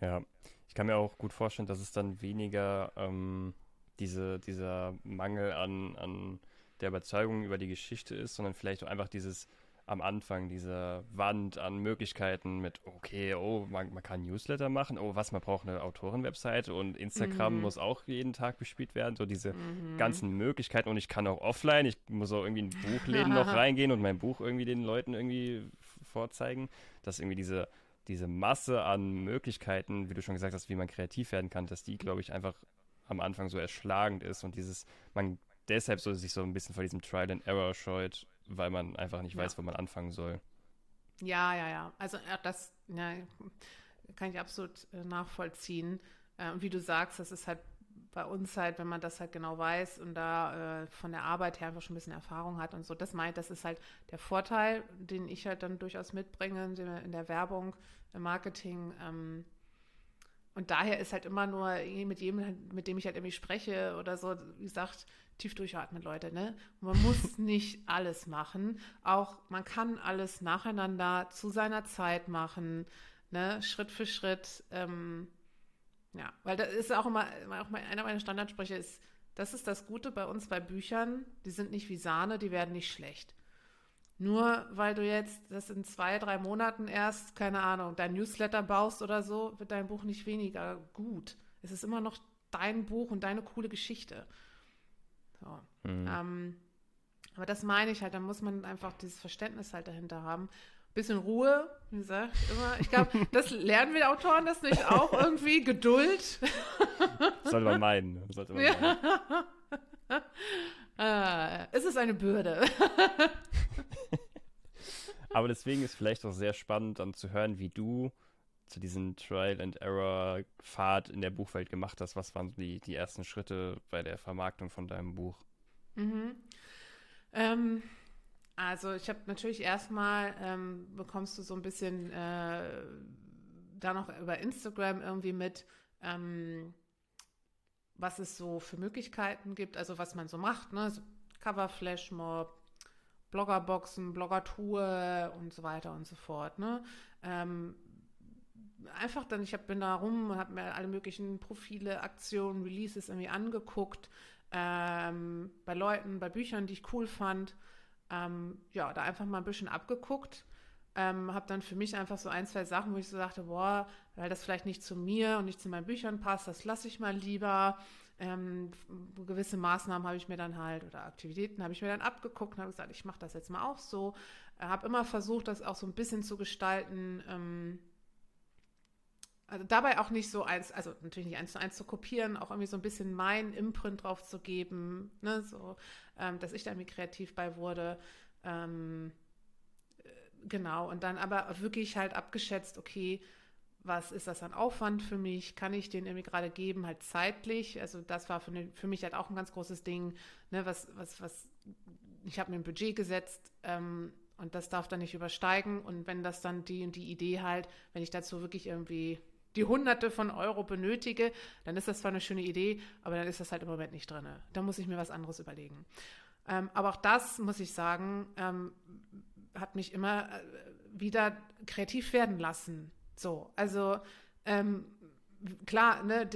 Ja, ich kann mir auch gut vorstellen, dass es dann weniger ähm, diese, dieser Mangel an, an der Überzeugung über die Geschichte ist, sondern vielleicht auch einfach dieses am Anfang diese Wand an Möglichkeiten mit, okay, oh, man, man kann Newsletter machen, oh, was, man braucht eine Autorenwebseite und Instagram mhm. muss auch jeden Tag bespielt werden, so diese mhm. ganzen Möglichkeiten und ich kann auch offline, ich muss auch irgendwie in Buchläden noch [laughs] reingehen und mein Buch irgendwie den Leuten irgendwie vorzeigen, dass irgendwie diese, diese Masse an Möglichkeiten, wie du schon gesagt hast, wie man kreativ werden kann, dass die, glaube ich, einfach am Anfang so erschlagend ist und dieses, man deshalb so sich so ein bisschen vor diesem Trial and Error scheut, weil man einfach nicht ja. weiß, wo man anfangen soll. Ja, ja, ja. Also das ja, kann ich absolut äh, nachvollziehen. Äh, und wie du sagst, das ist halt bei uns halt, wenn man das halt genau weiß und da äh, von der Arbeit her einfach schon ein bisschen Erfahrung hat und so, das meint, das ist halt der Vorteil, den ich halt dann durchaus mitbringe in der Werbung, im Marketing. Ähm, und daher ist halt immer nur mit jedem, mit dem ich halt irgendwie spreche oder so, wie gesagt, tief durchatmen, Leute, ne? man muss [laughs] nicht alles machen. Auch man kann alles nacheinander zu seiner Zeit machen, ne? Schritt für Schritt. Ähm, ja, weil das ist auch immer, auch einer meiner Standardsprüche ist, das ist das Gute bei uns bei Büchern, die sind nicht wie Sahne, die werden nicht schlecht. Nur weil du jetzt das in zwei, drei Monaten erst, keine Ahnung, dein Newsletter baust oder so, wird dein Buch nicht weniger gut. Es ist immer noch dein Buch und deine coole Geschichte. So. Mhm. Ähm, aber das meine ich halt, da muss man einfach dieses Verständnis halt dahinter haben. Bisschen Ruhe, wie gesagt, immer. Ich glaube, [laughs] das lernen wir Autoren das nicht auch irgendwie. Geduld. [laughs] Sollte man meinen. Sollte man meinen. [laughs] äh, es ist eine Bürde. Aber deswegen ist vielleicht auch sehr spannend, dann zu hören, wie du zu diesem Trial and Error Pfad in der Buchwelt gemacht hast? Was waren die, die ersten Schritte bei der Vermarktung von deinem Buch? Mhm. Ähm, also ich habe natürlich erstmal ähm, bekommst du so ein bisschen äh, da noch über Instagram irgendwie mit, ähm, was es so für Möglichkeiten gibt, also was man so macht, ne? So Cover Flashmob, Bloggerboxen, Bloggertour und so weiter und so fort. Ne? Ähm, einfach dann, ich hab, bin da rum und habe mir alle möglichen Profile, Aktionen, Releases irgendwie angeguckt, ähm, bei Leuten, bei Büchern, die ich cool fand. Ähm, ja, da einfach mal ein bisschen abgeguckt. Ähm, habe dann für mich einfach so ein, zwei Sachen, wo ich so sagte, boah, weil das vielleicht nicht zu mir und nicht zu meinen Büchern passt, das lasse ich mal lieber. Ähm, gewisse Maßnahmen habe ich mir dann halt oder Aktivitäten habe ich mir dann abgeguckt und habe gesagt, ich mache das jetzt mal auch so. Äh, habe immer versucht, das auch so ein bisschen zu gestalten, ähm, also dabei auch nicht so eins, also natürlich nicht eins zu eins zu kopieren, auch irgendwie so ein bisschen mein Imprint drauf zu geben, ne, so, ähm, dass ich da irgendwie kreativ bei wurde. Ähm, äh, genau, und dann aber wirklich halt abgeschätzt, okay, was ist das an Aufwand für mich? Kann ich den irgendwie gerade geben, halt zeitlich? Also das war für, für mich halt auch ein ganz großes Ding, ne, was, was, was, ich habe mir ein Budget gesetzt, ähm, und das darf dann nicht übersteigen. Und wenn das dann die und die Idee halt, wenn ich dazu wirklich irgendwie die Hunderte von Euro benötige, dann ist das zwar eine schöne Idee, aber dann ist das halt im Moment nicht drin. Da muss ich mir was anderes überlegen. Ähm, aber auch das, muss ich sagen, ähm, hat mich immer äh, wieder kreativ werden lassen. So, also ähm, klar, ne,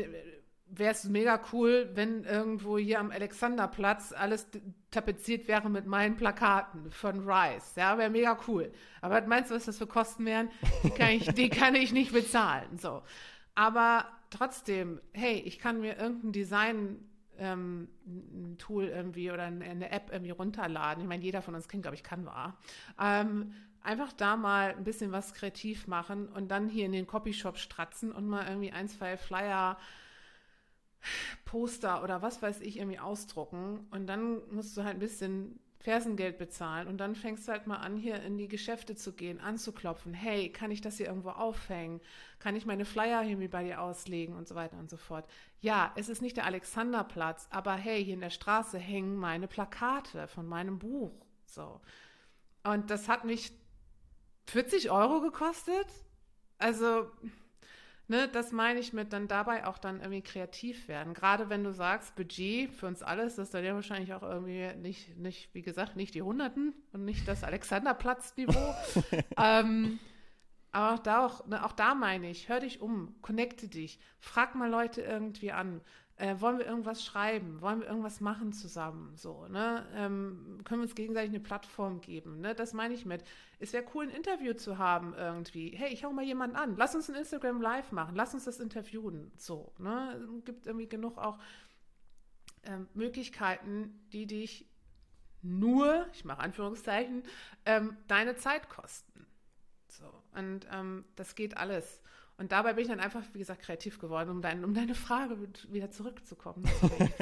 wäre es mega cool, wenn irgendwo hier am Alexanderplatz alles tapeziert wäre mit meinen Plakaten von Rice. Ja, wäre mega cool. Aber meinst du, was das für Kosten wären? Die kann ich, die kann ich nicht bezahlen. So. Aber trotzdem, hey, ich kann mir irgendein Design ähm, ein Tool irgendwie oder eine App irgendwie runterladen. Ich meine, jeder von uns kennt, glaube ich, Canva. Ähm, einfach da mal ein bisschen was kreativ machen und dann hier in den Copyshop stratzen und mal irgendwie ein, zwei Flyer Poster oder was weiß ich irgendwie ausdrucken und dann musst du halt ein bisschen Fersengeld bezahlen und dann fängst du halt mal an, hier in die Geschäfte zu gehen, anzuklopfen. Hey, kann ich das hier irgendwo aufhängen? Kann ich meine Flyer hier bei dir auslegen und so weiter und so fort? Ja, es ist nicht der Alexanderplatz, aber hey, hier in der Straße hängen meine Plakate von meinem Buch. So. Und das hat mich 40 Euro gekostet. Also, Ne, das meine ich mit dann dabei auch dann irgendwie kreativ werden. Gerade wenn du sagst, Budget für uns alles, das ist dann ja wahrscheinlich auch irgendwie nicht, nicht, wie gesagt, nicht die Hunderten und nicht das Alexanderplatz-Niveau. [laughs] ähm, aber auch da, auch, ne, auch da meine ich, hör dich um, connecte dich, frag mal Leute irgendwie an. Äh, wollen wir irgendwas schreiben? Wollen wir irgendwas machen zusammen? So, ne? Ähm, können wir uns gegenseitig eine Plattform geben? Ne? Das meine ich mit. Es wäre cool, ein Interview zu haben irgendwie. Hey, ich hau mal jemanden an. Lass uns ein Instagram Live machen. Lass uns das interviewen. So, ne? Gibt irgendwie genug auch ähm, Möglichkeiten, die dich nur, ich mache Anführungszeichen, ähm, deine Zeit kosten. So, und ähm, das geht alles. Und dabei bin ich dann einfach, wie gesagt, kreativ geworden, um, dein, um deine Frage wieder zurückzukommen.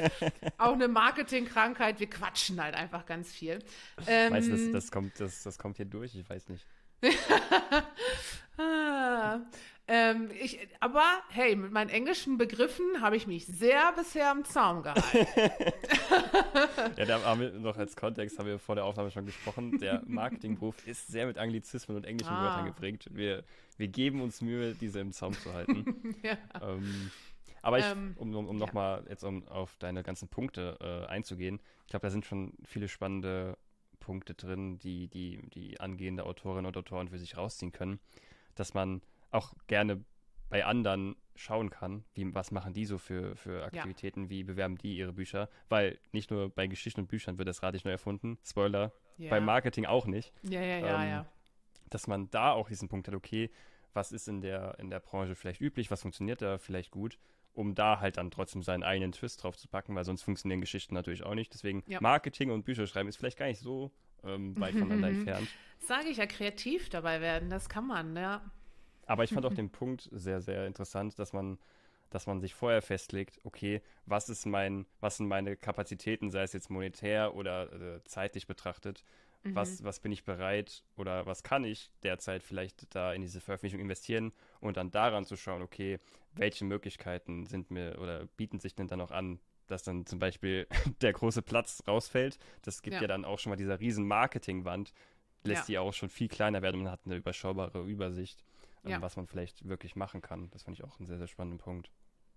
[laughs] Auch eine Marketingkrankheit, wir quatschen halt einfach ganz viel. Ähm, weißt du, das, das, kommt, das, das kommt hier durch, ich weiß nicht. [laughs] ah, ähm, ich, aber hey, mit meinen englischen Begriffen habe ich mich sehr bisher am Zaum gehalten. [laughs] ja, da haben wir noch als Kontext, haben wir vor der Aufnahme schon gesprochen, der [laughs] Marketingberuf ist sehr mit Anglizismen und englischen ah. Wörtern geprägt. Wir, wir geben uns Mühe, diese im Zaum zu halten. [laughs] ja. ähm, aber ich, ähm, um, um, um ja. nochmal jetzt um auf deine ganzen Punkte äh, einzugehen, ich glaube, da sind schon viele spannende Punkte drin, die, die, die angehende Autorinnen und Autoren für sich rausziehen können, dass man auch gerne bei anderen schauen kann, wie, was machen die so für, für Aktivitäten, ja. wie bewerben die ihre Bücher, weil nicht nur bei Geschichten und Büchern wird das Rad nicht neu erfunden, Spoiler, ja. beim Marketing auch nicht. Ja, ja, ja, ähm, ja. Dass man da auch diesen Punkt hat, okay, was ist in der, in der Branche vielleicht üblich, was funktioniert da vielleicht gut, um da halt dann trotzdem seinen eigenen Twist drauf zu packen, weil sonst funktionieren Geschichten natürlich auch nicht. Deswegen ja. Marketing und Bücher schreiben ist vielleicht gar nicht so ähm, weit [laughs] voneinander entfernt. Sage ich ja, kreativ dabei werden, das kann man, ja. Aber ich fand auch [laughs] den Punkt sehr, sehr interessant, dass man, dass man sich vorher festlegt, okay, was ist mein, was sind meine Kapazitäten, sei es jetzt monetär oder äh, zeitlich betrachtet, mhm. was, was bin ich bereit oder was kann ich derzeit vielleicht da in diese Veröffentlichung investieren und dann daran zu schauen, okay, welche Möglichkeiten sind mir oder bieten sich denn dann auch an, dass dann zum Beispiel [laughs] der große Platz rausfällt. Das gibt ja, ja dann auch schon mal dieser riesen Marketingwand, lässt ja. die auch schon viel kleiner werden und man hat eine überschaubare Übersicht ja. was man vielleicht wirklich machen kann. Das fand ich auch einen sehr, sehr spannenden Punkt.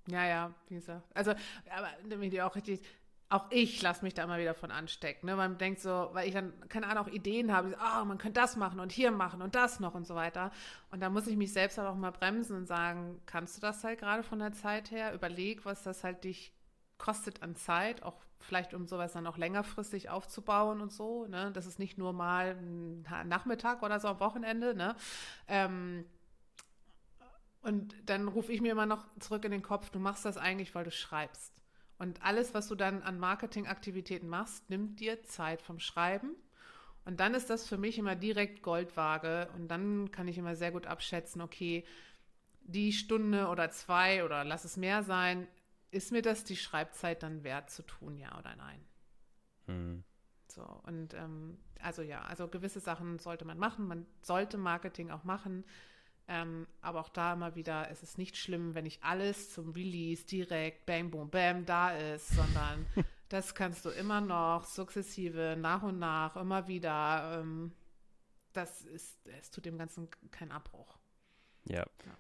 Ja, ja, wie gesagt. Also, aber damit auch richtig, auch ich lasse mich da immer wieder von anstecken. Ne? Man denkt so, weil ich dann, keine Ahnung, auch Ideen habe, oh, man könnte das machen und hier machen und das noch und so weiter. Und da muss ich mich selbst halt auch mal bremsen und sagen, kannst du das halt gerade von der Zeit her? Überleg, was das halt dich kostet an Zeit, auch vielleicht um sowas dann auch längerfristig aufzubauen und so. Ne? Das ist nicht nur mal ein Nachmittag oder so am Wochenende. Ne? Ähm, und dann rufe ich mir immer noch zurück in den Kopf, du machst das eigentlich, weil du schreibst. Und alles, was du dann an Marketingaktivitäten machst, nimmt dir Zeit vom Schreiben. Und dann ist das für mich immer direkt Goldwaage. Und dann kann ich immer sehr gut abschätzen, okay, die Stunde oder zwei oder lass es mehr sein, ist mir das die Schreibzeit dann wert zu tun, ja oder nein? Hm. So, und ähm, also ja, also gewisse Sachen sollte man machen. Man sollte Marketing auch machen. Ähm, aber auch da immer wieder, es ist nicht schlimm, wenn nicht alles zum Release direkt bang, boom, bam da ist, sondern [laughs] das kannst du immer noch sukzessive, nach und nach, immer wieder. Ähm, das ist, es tut dem Ganzen keinen Abbruch. Ja. ja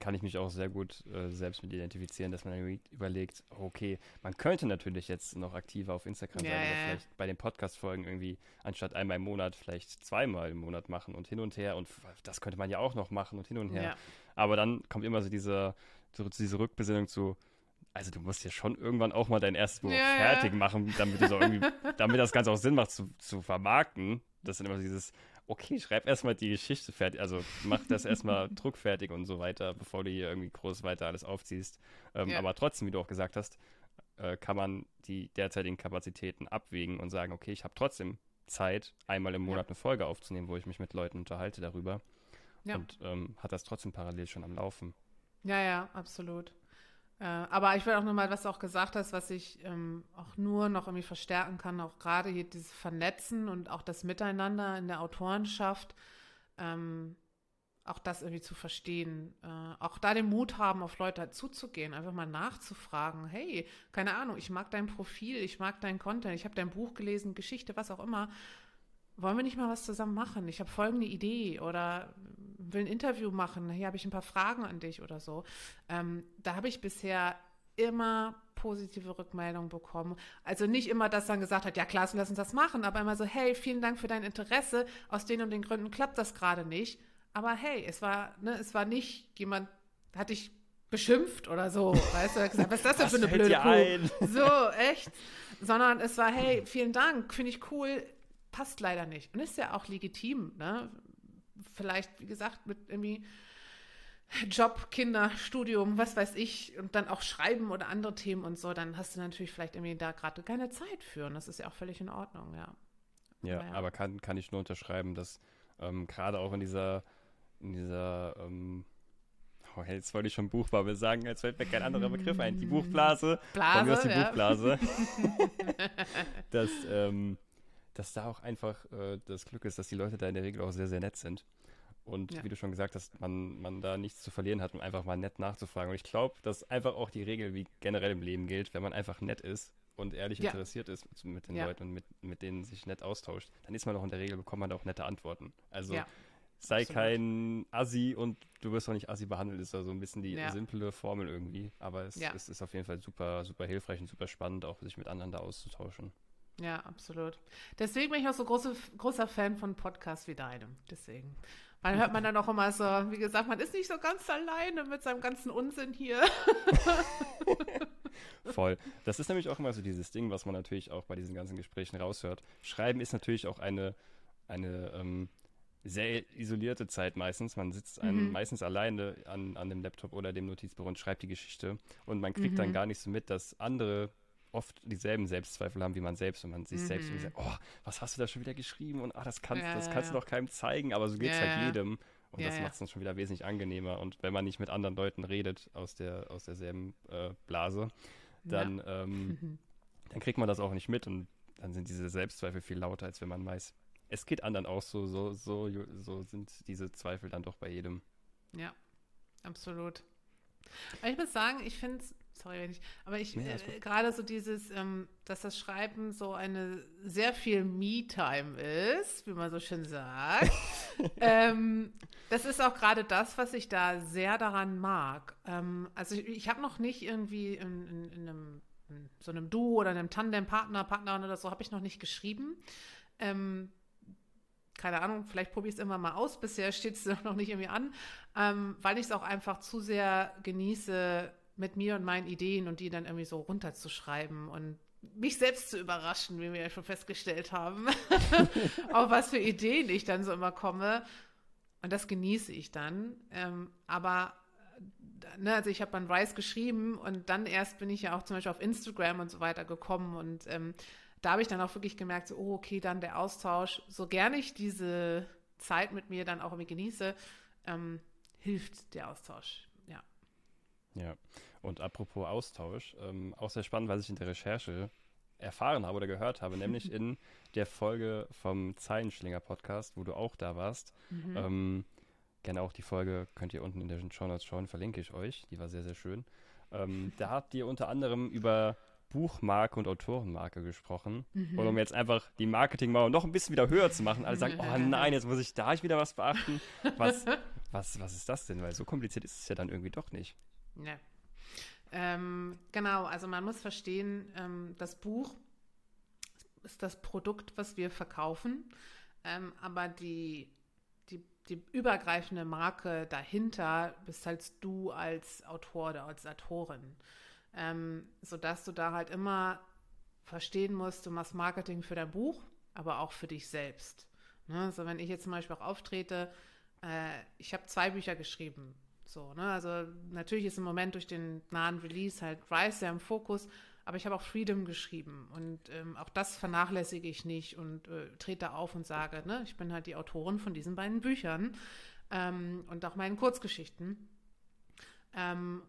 kann ich mich auch sehr gut äh, selbst mit identifizieren, dass man überlegt, okay, man könnte natürlich jetzt noch aktiver auf Instagram sein, yeah. vielleicht bei den Podcast-Folgen irgendwie anstatt einmal im Monat vielleicht zweimal im Monat machen und hin und her und das könnte man ja auch noch machen und hin und her. Ja. Aber dann kommt immer so diese, so diese Rückbesinnung zu, also du musst ja schon irgendwann auch mal dein erstes Buch ja, fertig machen, damit, so damit das Ganze auch Sinn macht zu, zu vermarkten. Das sind immer dieses, okay, schreib erstmal die Geschichte fertig, also mach das erstmal [laughs] druckfertig und so weiter, bevor du hier irgendwie groß weiter alles aufziehst. Ähm, ja. Aber trotzdem, wie du auch gesagt hast, äh, kann man die derzeitigen Kapazitäten abwägen und sagen, okay, ich habe trotzdem Zeit, einmal im Monat ja. eine Folge aufzunehmen, wo ich mich mit Leuten unterhalte darüber. Ja. Und ähm, hat das trotzdem parallel schon am Laufen. Ja, ja, absolut. Äh, aber ich will auch nochmal, was du auch gesagt hast, was ich ähm, auch nur noch irgendwie verstärken kann, auch gerade hier dieses Vernetzen und auch das Miteinander in der Autorenschaft, ähm, auch das irgendwie zu verstehen. Äh, auch da den Mut haben, auf Leute halt zuzugehen, einfach mal nachzufragen, hey, keine Ahnung, ich mag dein Profil, ich mag dein Content, ich habe dein Buch gelesen, Geschichte, was auch immer. Wollen wir nicht mal was zusammen machen? Ich habe folgende Idee oder will ein Interview machen, hier habe ich ein paar Fragen an dich oder so. Ähm, da habe ich bisher immer positive Rückmeldungen bekommen. Also nicht immer, dass dann gesagt hat, ja klar, lass uns das machen, aber immer so, hey, vielen Dank für dein Interesse. Aus den und den Gründen klappt das gerade nicht. Aber hey, es war, ne, es war nicht jemand, hatte ich beschimpft oder so. Weißt du, gesagt, was ist das denn für eine blöde Kuh? ein? So, echt. Sondern es war, hey, vielen Dank, finde ich cool, passt leider nicht. Und ist ja auch legitim, ne? Vielleicht, wie gesagt, mit irgendwie Job, Kinder, Studium, was weiß ich, und dann auch Schreiben oder andere Themen und so, dann hast du natürlich vielleicht irgendwie da gerade keine Zeit für. Und das ist ja auch völlig in Ordnung, ja. Ja, Ja. aber kann, kann ich nur unterschreiben, dass ähm, gerade auch in dieser, in dieser, ähm, oh, jetzt wollte ich schon Buchbubble sagen, jetzt fällt mir kein anderer Begriff ein, die Buchblase, von mir aus Blase, die ja. Buchblase, [laughs] [laughs] dass, ähm, dass da auch einfach äh, das Glück ist, dass die Leute da in der Regel auch sehr, sehr nett sind. Und Ja. wie du schon gesagt hast, man, man da nichts zu verlieren hat, um einfach mal nett nachzufragen. Und ich glaube, dass einfach auch die Regel, wie generell im Leben gilt, wenn man einfach nett ist und ehrlich Ja. interessiert ist mit, den Ja. Leuten und mit, mit denen sich nett austauscht, dann ist man auch in der Regel, bekommt man da auch nette Antworten. Also sei absolut. kein Assi und du wirst auch nicht Assi behandelt, ist so ein bisschen die simple Formel irgendwie. Aber es, es ist auf jeden Fall super, super hilfreich und super spannend, auch sich mit anderen da auszutauschen. Ja, absolut. Deswegen bin ich auch so große, großer Fan von Podcasts wie deinem. Deswegen. Weil hört man dann auch immer so, wie gesagt, man ist nicht so ganz alleine mit seinem ganzen Unsinn hier. [laughs] Voll. Das ist nämlich auch immer so dieses Ding, was man natürlich auch bei diesen ganzen Gesprächen raushört. Schreiben ist natürlich auch eine, eine ähm, sehr isolierte Zeit meistens. Man sitzt Mhm. meistens alleine an, an dem Laptop oder dem Notizbuch und schreibt die Geschichte. Und man kriegt dann Mhm. gar nicht so mit, dass andere oft dieselben Selbstzweifel haben wie man selbst und man sich selbst Mhm. irgendwie sagt, oh, was hast du da schon wieder geschrieben und ah, das kannst, Ja, das kannst du doch keinem zeigen, aber so geht es Ja, halt jedem. Und das macht es dann schon wieder wesentlich angenehmer. Und wenn man nicht mit anderen Leuten redet aus, der, aus derselben äh, Blase, dann, ähm, Mhm. [laughs] dann kriegt man das auch nicht mit und dann sind diese Selbstzweifel viel lauter, als wenn man weiß, es geht anderen auch so, so, so, so sind diese Zweifel dann doch bei jedem. Ja, absolut. Aber ich muss sagen, ich finde es, sorry, wenn ich, aber ich, Nee, äh, gerade so dieses, ähm, dass das Schreiben so eine sehr viel Me-Time ist, wie man so schön sagt. [laughs] ähm, das ist auch gerade das, was ich da sehr daran mag. Ähm, also ich, ich habe noch nicht irgendwie in, in, in einem in so einem Duo oder einem Tandem-Partner, Partnerin oder so, habe ich noch nicht geschrieben. Ähm, keine Ahnung, vielleicht probiere ich es immer mal aus. Bisher [laughs] steht es noch nicht irgendwie an, ähm, weil ich es auch einfach zu sehr genieße, mit mir und meinen Ideen und die dann irgendwie so runterzuschreiben und mich selbst zu überraschen, wie wir ja schon festgestellt haben, [laughs] auf was für Ideen ich dann so immer komme. Und das genieße ich dann. Ähm, aber äh, ne, also ich habe an Rice geschrieben und dann erst bin ich ja auch zum Beispiel auf Instagram und so weiter gekommen und ähm, da habe ich dann auch wirklich gemerkt, so, oh, okay, dann der Austausch, so gerne ich diese Zeit mit mir dann auch irgendwie genieße, ähm, hilft der Austausch. Ja. Ja. Und apropos Austausch, ähm, auch sehr spannend, was ich in der Recherche erfahren habe oder gehört habe, [laughs] nämlich in der Folge vom Zeilenschlinger-Podcast, wo du auch da warst. Mhm. Ähm, gerne auch die Folge könnt ihr unten in den Show Notes schauen, verlinke ich euch. Die war sehr, sehr schön. Ähm, [laughs] da habt ihr unter anderem über Buchmarke und Autorenmarke gesprochen. Mhm. Und um jetzt einfach die Marketingmauer noch ein bisschen wieder höher zu machen, alle sagen, oh [laughs] nein, jetzt muss ich da wieder was beachten. Was, was, was ist das denn? Weil so kompliziert ist es ja dann irgendwie doch nicht. Ja. Ähm, genau, also man muss verstehen, ähm, das Buch ist das Produkt, was wir verkaufen, ähm, aber die, die, die übergreifende Marke dahinter bist halt du als Autor oder als Autorin, ähm, sodass du da halt immer verstehen musst, du machst Marketing für dein Buch, aber auch für dich selbst. Ne? Also wenn ich jetzt zum Beispiel auch auftrete, äh, ich habe zwei Bücher geschrieben, so, ne? Also natürlich ist im Moment durch den nahen Release halt Rise sehr im Fokus, aber ich habe auch Freedom geschrieben und ähm, auch das vernachlässige ich nicht und äh, trete auf und sage, ne, ich bin halt die Autorin von diesen beiden Büchern ähm, und auch meinen Kurzgeschichten. Ähm,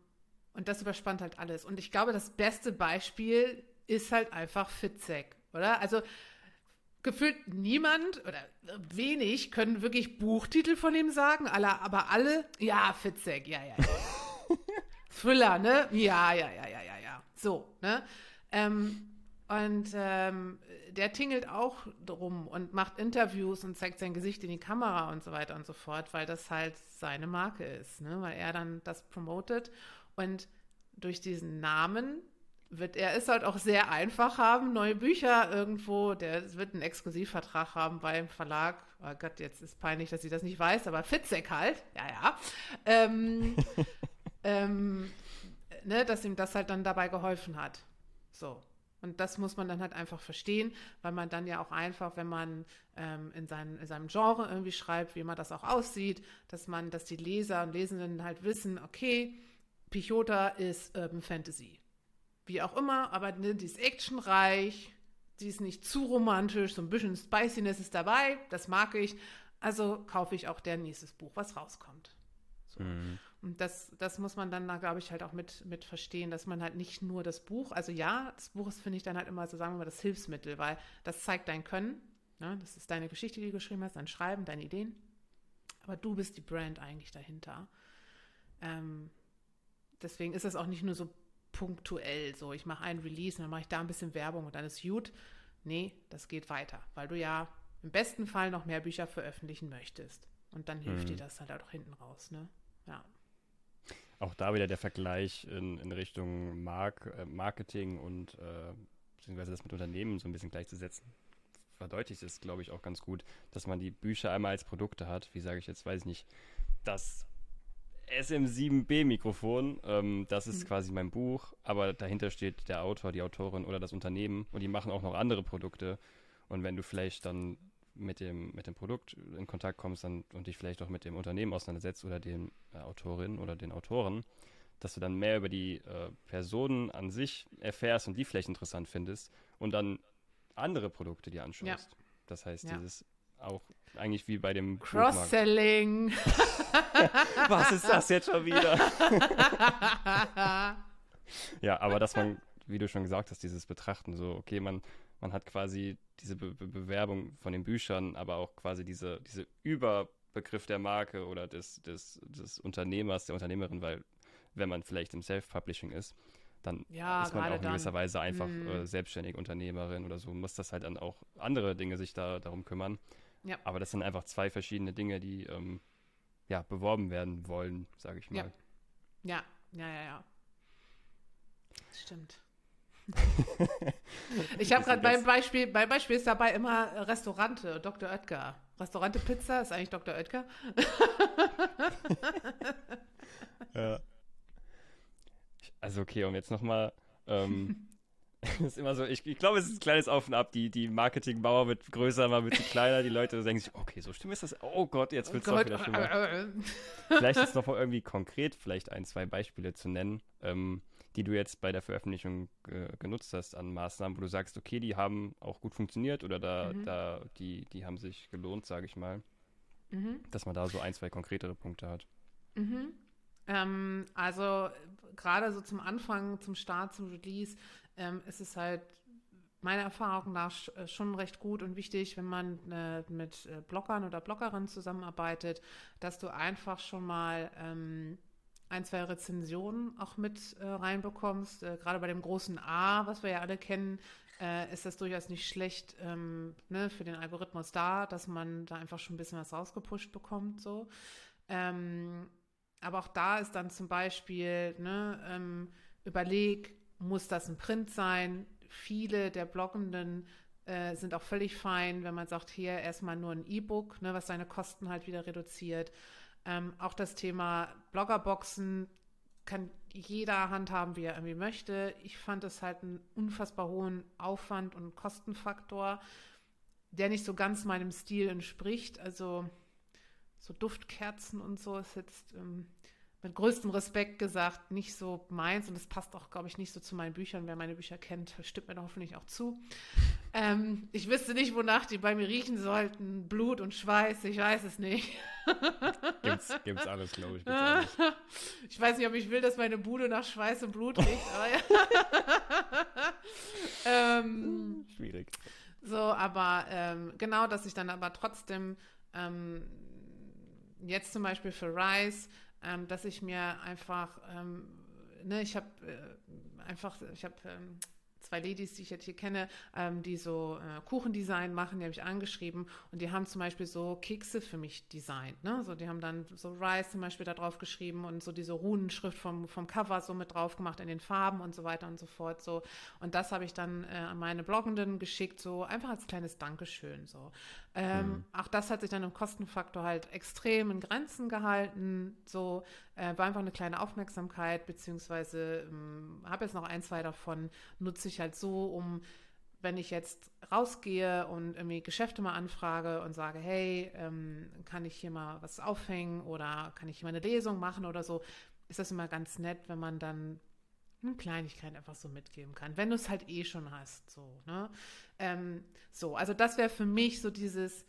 und das überspannt halt alles. Und ich glaube, das beste Beispiel ist halt einfach Fitzek, oder? Also gefühlt niemand oder wenig können wirklich Buchtitel von ihm sagen, alle, aber alle, ja, Fitzek, ja, ja, ja. [laughs] Thriller, ne? Ja, ja, ja, ja, ja, ja. So, ne? Ähm, und ähm, der tingelt auch drum und macht Interviews und zeigt sein Gesicht in die Kamera und so weiter und so fort, weil das halt seine Marke ist, ne? Weil er dann das promotet und durch diesen Namen wird er es halt auch sehr einfach haben, neue Bücher irgendwo, der wird einen Exklusivvertrag haben beim Verlag. Oh Gott, jetzt ist peinlich, dass ich das nicht weiß, aber Fitzek halt, ja, ja. Ähm, [laughs] ähm, ne, dass ihm das halt dann dabei geholfen hat. So. Und das muss man dann halt einfach verstehen, weil man dann ja auch einfach, wenn man ähm, in, seinen, in seinem Genre irgendwie schreibt, wie man das auch aussieht, dass man, dass die Leser und Lesenden halt wissen, okay, Pichota ist Urban Fantasy. Wie auch immer, aber ne, die ist actionreich, die ist nicht zu romantisch, so ein bisschen Spiciness ist dabei, das mag ich. Also kaufe ich auch der nächstes Buch, was rauskommt. So. Mhm. Und das, das muss man dann da, glaube ich, halt auch mit, mit verstehen, dass man halt nicht nur das Buch, also ja, das Buch ist, finde ich, dann halt immer so, sagen wir mal, das Hilfsmittel, weil das zeigt dein Können. Ne? Das ist deine Geschichte, die du geschrieben hast, dein Schreiben, deine Ideen. Aber du bist die Brand eigentlich dahinter. Ähm, deswegen ist es auch nicht nur so punktuell, so ich mache ein Release und dann mache ich da ein bisschen Werbung und dann ist gut. Nee, das geht weiter, weil du ja im besten Fall noch mehr Bücher veröffentlichen möchtest. Und dann hilft mhm. dir das halt auch hinten raus, ne? Ja auch da wieder der Vergleich in, in Richtung Mark, äh, Marketing und äh, beziehungsweise das mit Unternehmen so ein bisschen gleichzusetzen, verdeutlicht es, glaube ich, auch ganz gut, dass man die Bücher einmal als Produkte hat. Wie sage ich jetzt, weiß ich nicht, das SM7B-Mikrofon, ähm, das ist mhm. quasi mein Buch, aber dahinter steht der Autor, die Autorin oder das Unternehmen und die machen auch noch andere Produkte. Und wenn du vielleicht dann mit dem, mit dem Produkt in Kontakt kommst dann, und dich vielleicht auch mit dem Unternehmen auseinandersetzt oder den äh, Autorin oder den Autoren, dass du dann mehr über die äh, Personen an sich erfährst und die vielleicht interessant findest und dann andere Produkte dir anschaust. Ja. Das heißt, ja. dieses auch eigentlich wie bei dem Cross-Selling. [laughs] Was ist das jetzt schon wieder? [laughs] ja, aber dass man, wie du schon gesagt hast, dieses Betrachten, so, okay, man, man hat quasi diese Be Be Bewerbung von den Büchern, aber auch quasi diese, diese Überbegriff der Marke oder des, des, des Unternehmers, der Unternehmerin, weil wenn man vielleicht im Self-Publishing ist, dann ja, ist man auch in gewisser dann. Weise einfach hm. äh, selbstständige Unternehmerin oder so, muss das halt dann auch andere Dinge sich da darum kümmern. Ja. Aber das sind einfach zwei verschiedene Dinge, die ähm, ja, beworben werden wollen, sage ich mal. Ja. ja, ja, ja, ja. Stimmt [laughs] ich habe gerade beim Beispiel, beim Beispiel ist dabei immer Restaurante, Dr. Oetker. Restaurante Pizza ist eigentlich Dr. Oetker. [laughs] [laughs] ja. Also okay, um jetzt nochmal, ähm, [laughs] ist immer so, ich, ich glaube, es ist ein kleines Auf und Ab. Die, die Marketingbauer wird größer, mal wird sie kleiner. Die Leute denken sich, okay, so stimmt ist das. Oh Gott, jetzt wird es oh doch wieder schlimmer. vielleicht ist noch mal irgendwie konkret, vielleicht ein, zwei Beispiele zu nennen. Ähm, die du jetzt bei der Veröffentlichung äh, genutzt hast an Maßnahmen, wo du sagst, okay, die haben auch gut funktioniert oder da, mhm. da, die, die haben sich gelohnt, sage ich mal. Mhm. Dass man da so ein, zwei konkretere Punkte hat. Mhm. Ähm, also gerade so zum Anfang, zum Start, zum Release, ähm, ist es halt meiner Erfahrung nach äh, schon recht gut und wichtig, wenn man äh, mit äh, Bloggern oder Bloggerinnen zusammenarbeitet, dass du einfach schon mal ähm, ein, zwei Rezensionen auch mit äh, reinbekommst. Äh, gerade bei dem großen A, was wir ja alle kennen, äh, ist das durchaus nicht schlecht ähm, ne, für den Algorithmus da, dass man da einfach schon ein bisschen was rausgepusht bekommt. So. Ähm, aber auch da ist dann zum Beispiel, ne, ähm, überleg, muss das ein Print sein? Viele der Bloggenden äh, sind auch völlig fein, wenn man sagt, hier erstmal nur ein E-Book, ne, was seine Kosten halt wieder reduziert. Ähm, auch das Thema Bloggerboxen kann jeder handhaben, wie er irgendwie möchte. Ich fand es halt einen unfassbar hohen Aufwand und Kostenfaktor, der nicht so ganz meinem Stil entspricht. Also so Duftkerzen und so ist jetzt ähm, mit größtem Respekt gesagt nicht so meins und es passt auch, glaube ich, nicht so zu meinen Büchern. Wer meine Bücher kennt, stimmt mir hoffentlich auch zu. Ähm, ich wüsste nicht, wonach die bei mir riechen sollten. Blut und Schweiß, ich weiß es nicht. [laughs] gibt's, gibt's alles, glaube ich. Alles. Ich weiß nicht, ob ich will, dass meine Bude nach Schweiß und Blut riecht, aber ja. [laughs] ähm, Schwierig. So, aber ähm, genau, dass ich dann aber trotzdem ähm, jetzt zum Beispiel für Rice ähm, dass ich mir einfach, ähm, ne, ich habe äh, einfach, ich habe ähm, zwei Ladies, die ich jetzt hier kenne, ähm, die so äh, Kuchendesign machen, die habe ich angeschrieben und die haben zum Beispiel so Kekse für mich designt. Ne? So, die haben dann so Rice zum Beispiel da drauf geschrieben und so diese Runenschrift vom, vom Cover so mit drauf gemacht in den Farben und so weiter und so fort. So. Und das habe ich dann äh, an meine Bloggenden geschickt, so einfach als kleines Dankeschön. So. Ähm, mhm. Auch das hat sich dann im Kostenfaktor halt extrem in Grenzen gehalten. So äh, war einfach eine kleine Aufmerksamkeit, beziehungsweise ähm, habe jetzt noch ein, zwei davon, nutze ich halt so, um wenn ich jetzt rausgehe und irgendwie Geschäfte mal anfrage und sage, hey, ähm, kann ich hier mal was aufhängen oder kann ich hier mal eine Lesung machen oder so, ist das immer ganz nett, wenn man dann eine Kleinigkeit einfach so mitgeben kann, wenn du es halt eh schon hast. So, ne? Ähm, so also das wäre für mich so dieses,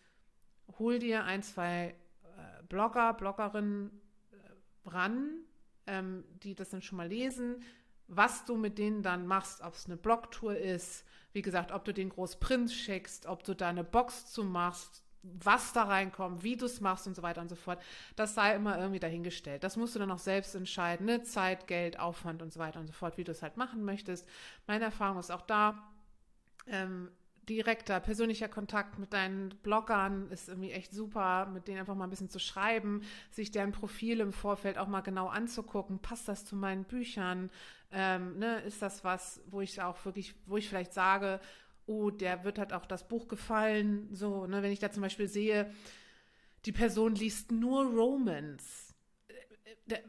hol dir ein, zwei äh, Blogger, Bloggerinnen äh, ran, ähm, die das dann schon mal lesen, was du mit denen dann machst, ob es eine Blogtour ist, wie gesagt, ob du den Großprint schickst, ob du da eine Box zu machst, was da reinkommt, wie du es machst und so weiter und so fort, das sei immer irgendwie dahingestellt. Das musst du dann auch selbst entscheiden, ne? Zeit, Geld, Aufwand und so weiter und so fort, wie du es halt machen möchtest. Meine Erfahrung ist auch da, ähm, direkter, persönlicher Kontakt mit deinen Bloggern ist irgendwie echt super, mit denen einfach mal ein bisschen zu schreiben, sich deren Profil im Vorfeld auch mal genau anzugucken, passt das zu meinen Büchern, ähm, ne? ist das was, wo ich auch wirklich, wo ich vielleicht sage, oh, der wird halt auch das Buch gefallen. So, ne, wenn ich da zum Beispiel sehe, die Person liest nur Romans. Äh, äh,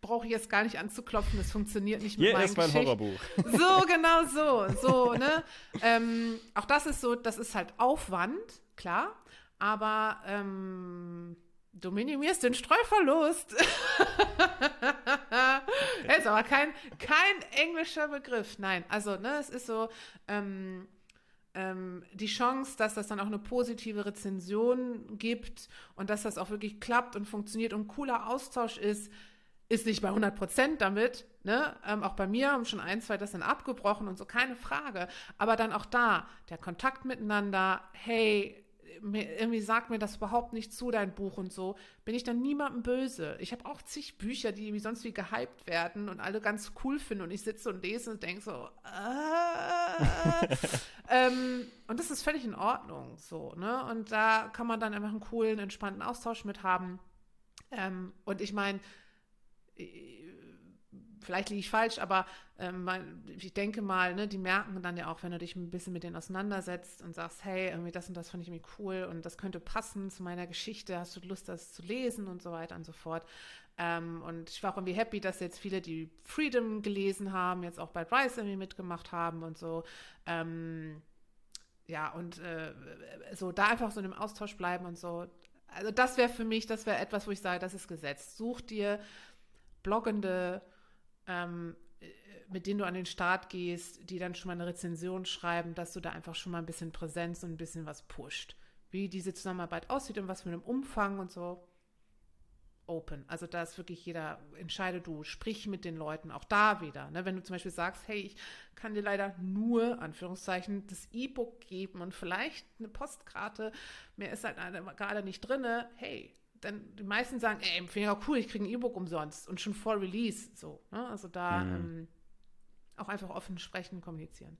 brauche ich jetzt gar nicht anzuklopfen, das funktioniert nicht mit Hier meinem ist mein. Horrorbuch. So, genau so. So, ne? ähm, auch das ist so, das ist halt Aufwand, klar, aber ähm, Du minimierst den Streuverlust. das [laughs] ist aber kein, kein englischer Begriff. Nein, also ne, es ist so ähm, ähm, die Chance, dass das dann auch eine positive Rezension gibt und dass das auch wirklich klappt und funktioniert und cooler Austausch ist, ist nicht bei 100 Prozent damit. Ne? Ähm, auch bei mir haben schon ein, zwei das dann abgebrochen und so, keine Frage. Aber dann auch da, der Kontakt miteinander, hey, mir, irgendwie sagt mir das überhaupt nicht zu, dein Buch und so, bin ich dann niemandem böse. Ich habe auch zig Bücher, die wie sonst wie gehypt werden und alle ganz cool finden und ich sitze und lese und denke so, äh, [laughs] ähm, und das ist völlig in Ordnung, so, ne? Und da kann man dann einfach einen coolen, entspannten Austausch mit haben. Ähm, und ich meine, vielleicht liege ich falsch, aber ähm, ich denke mal, ne, die merken dann ja auch, wenn du dich ein bisschen mit denen auseinandersetzt und sagst, hey, irgendwie das und das fand ich irgendwie cool und das könnte passen zu meiner Geschichte, hast du Lust, das zu lesen und so weiter und so fort. Ähm, und ich war auch irgendwie happy, dass jetzt viele, die Freedom gelesen haben, jetzt auch bei Bryce irgendwie mitgemacht haben und so. Ähm, ja, und äh, so da einfach so in einem Austausch bleiben und so. Also das wäre für mich, das wäre etwas, wo ich sage, das ist gesetzt. Such dir bloggende ähm, mit denen du an den Start gehst, die dann schon mal eine Rezension schreiben, dass du da einfach schon mal ein bisschen Präsenz und ein bisschen was pusht. Wie diese Zusammenarbeit aussieht und was für einem Umfang und so. Open. Also da ist wirklich jeder, entscheide du, sprich mit den Leuten, auch da wieder. Ne? Wenn du zum Beispiel sagst, hey, ich kann dir leider nur, Anführungszeichen, das E-Book geben und vielleicht eine Postkarte, mehr ist halt gerade nicht drin, hey, dann die meisten sagen, ey, finde ich auch cool, ich kriege ein E-Book umsonst und schon vor Release. So, ne? Also da mhm. ähm, auch einfach offen sprechen, kommunizieren.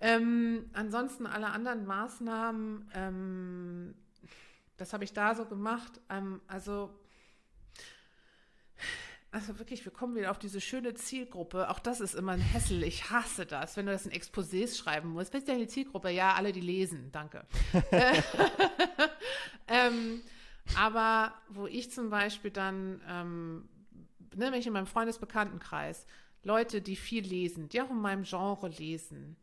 Ähm, ansonsten alle anderen Maßnahmen, ähm, das habe ich da so gemacht. Ähm, also, also wirklich, wir kommen wieder auf diese schöne Zielgruppe. Auch das ist immer ein Hessel. Ich hasse das, wenn du das in Exposés schreiben musst. Was ist deine Zielgruppe? Ja, alle, die lesen. Danke. [laughs] [laughs] ähm, aber wo ich zum Beispiel dann, ähm, ne, wenn ich in meinem Freundesbekanntenkreis Leute, die viel lesen, die auch in meinem Genre lesen,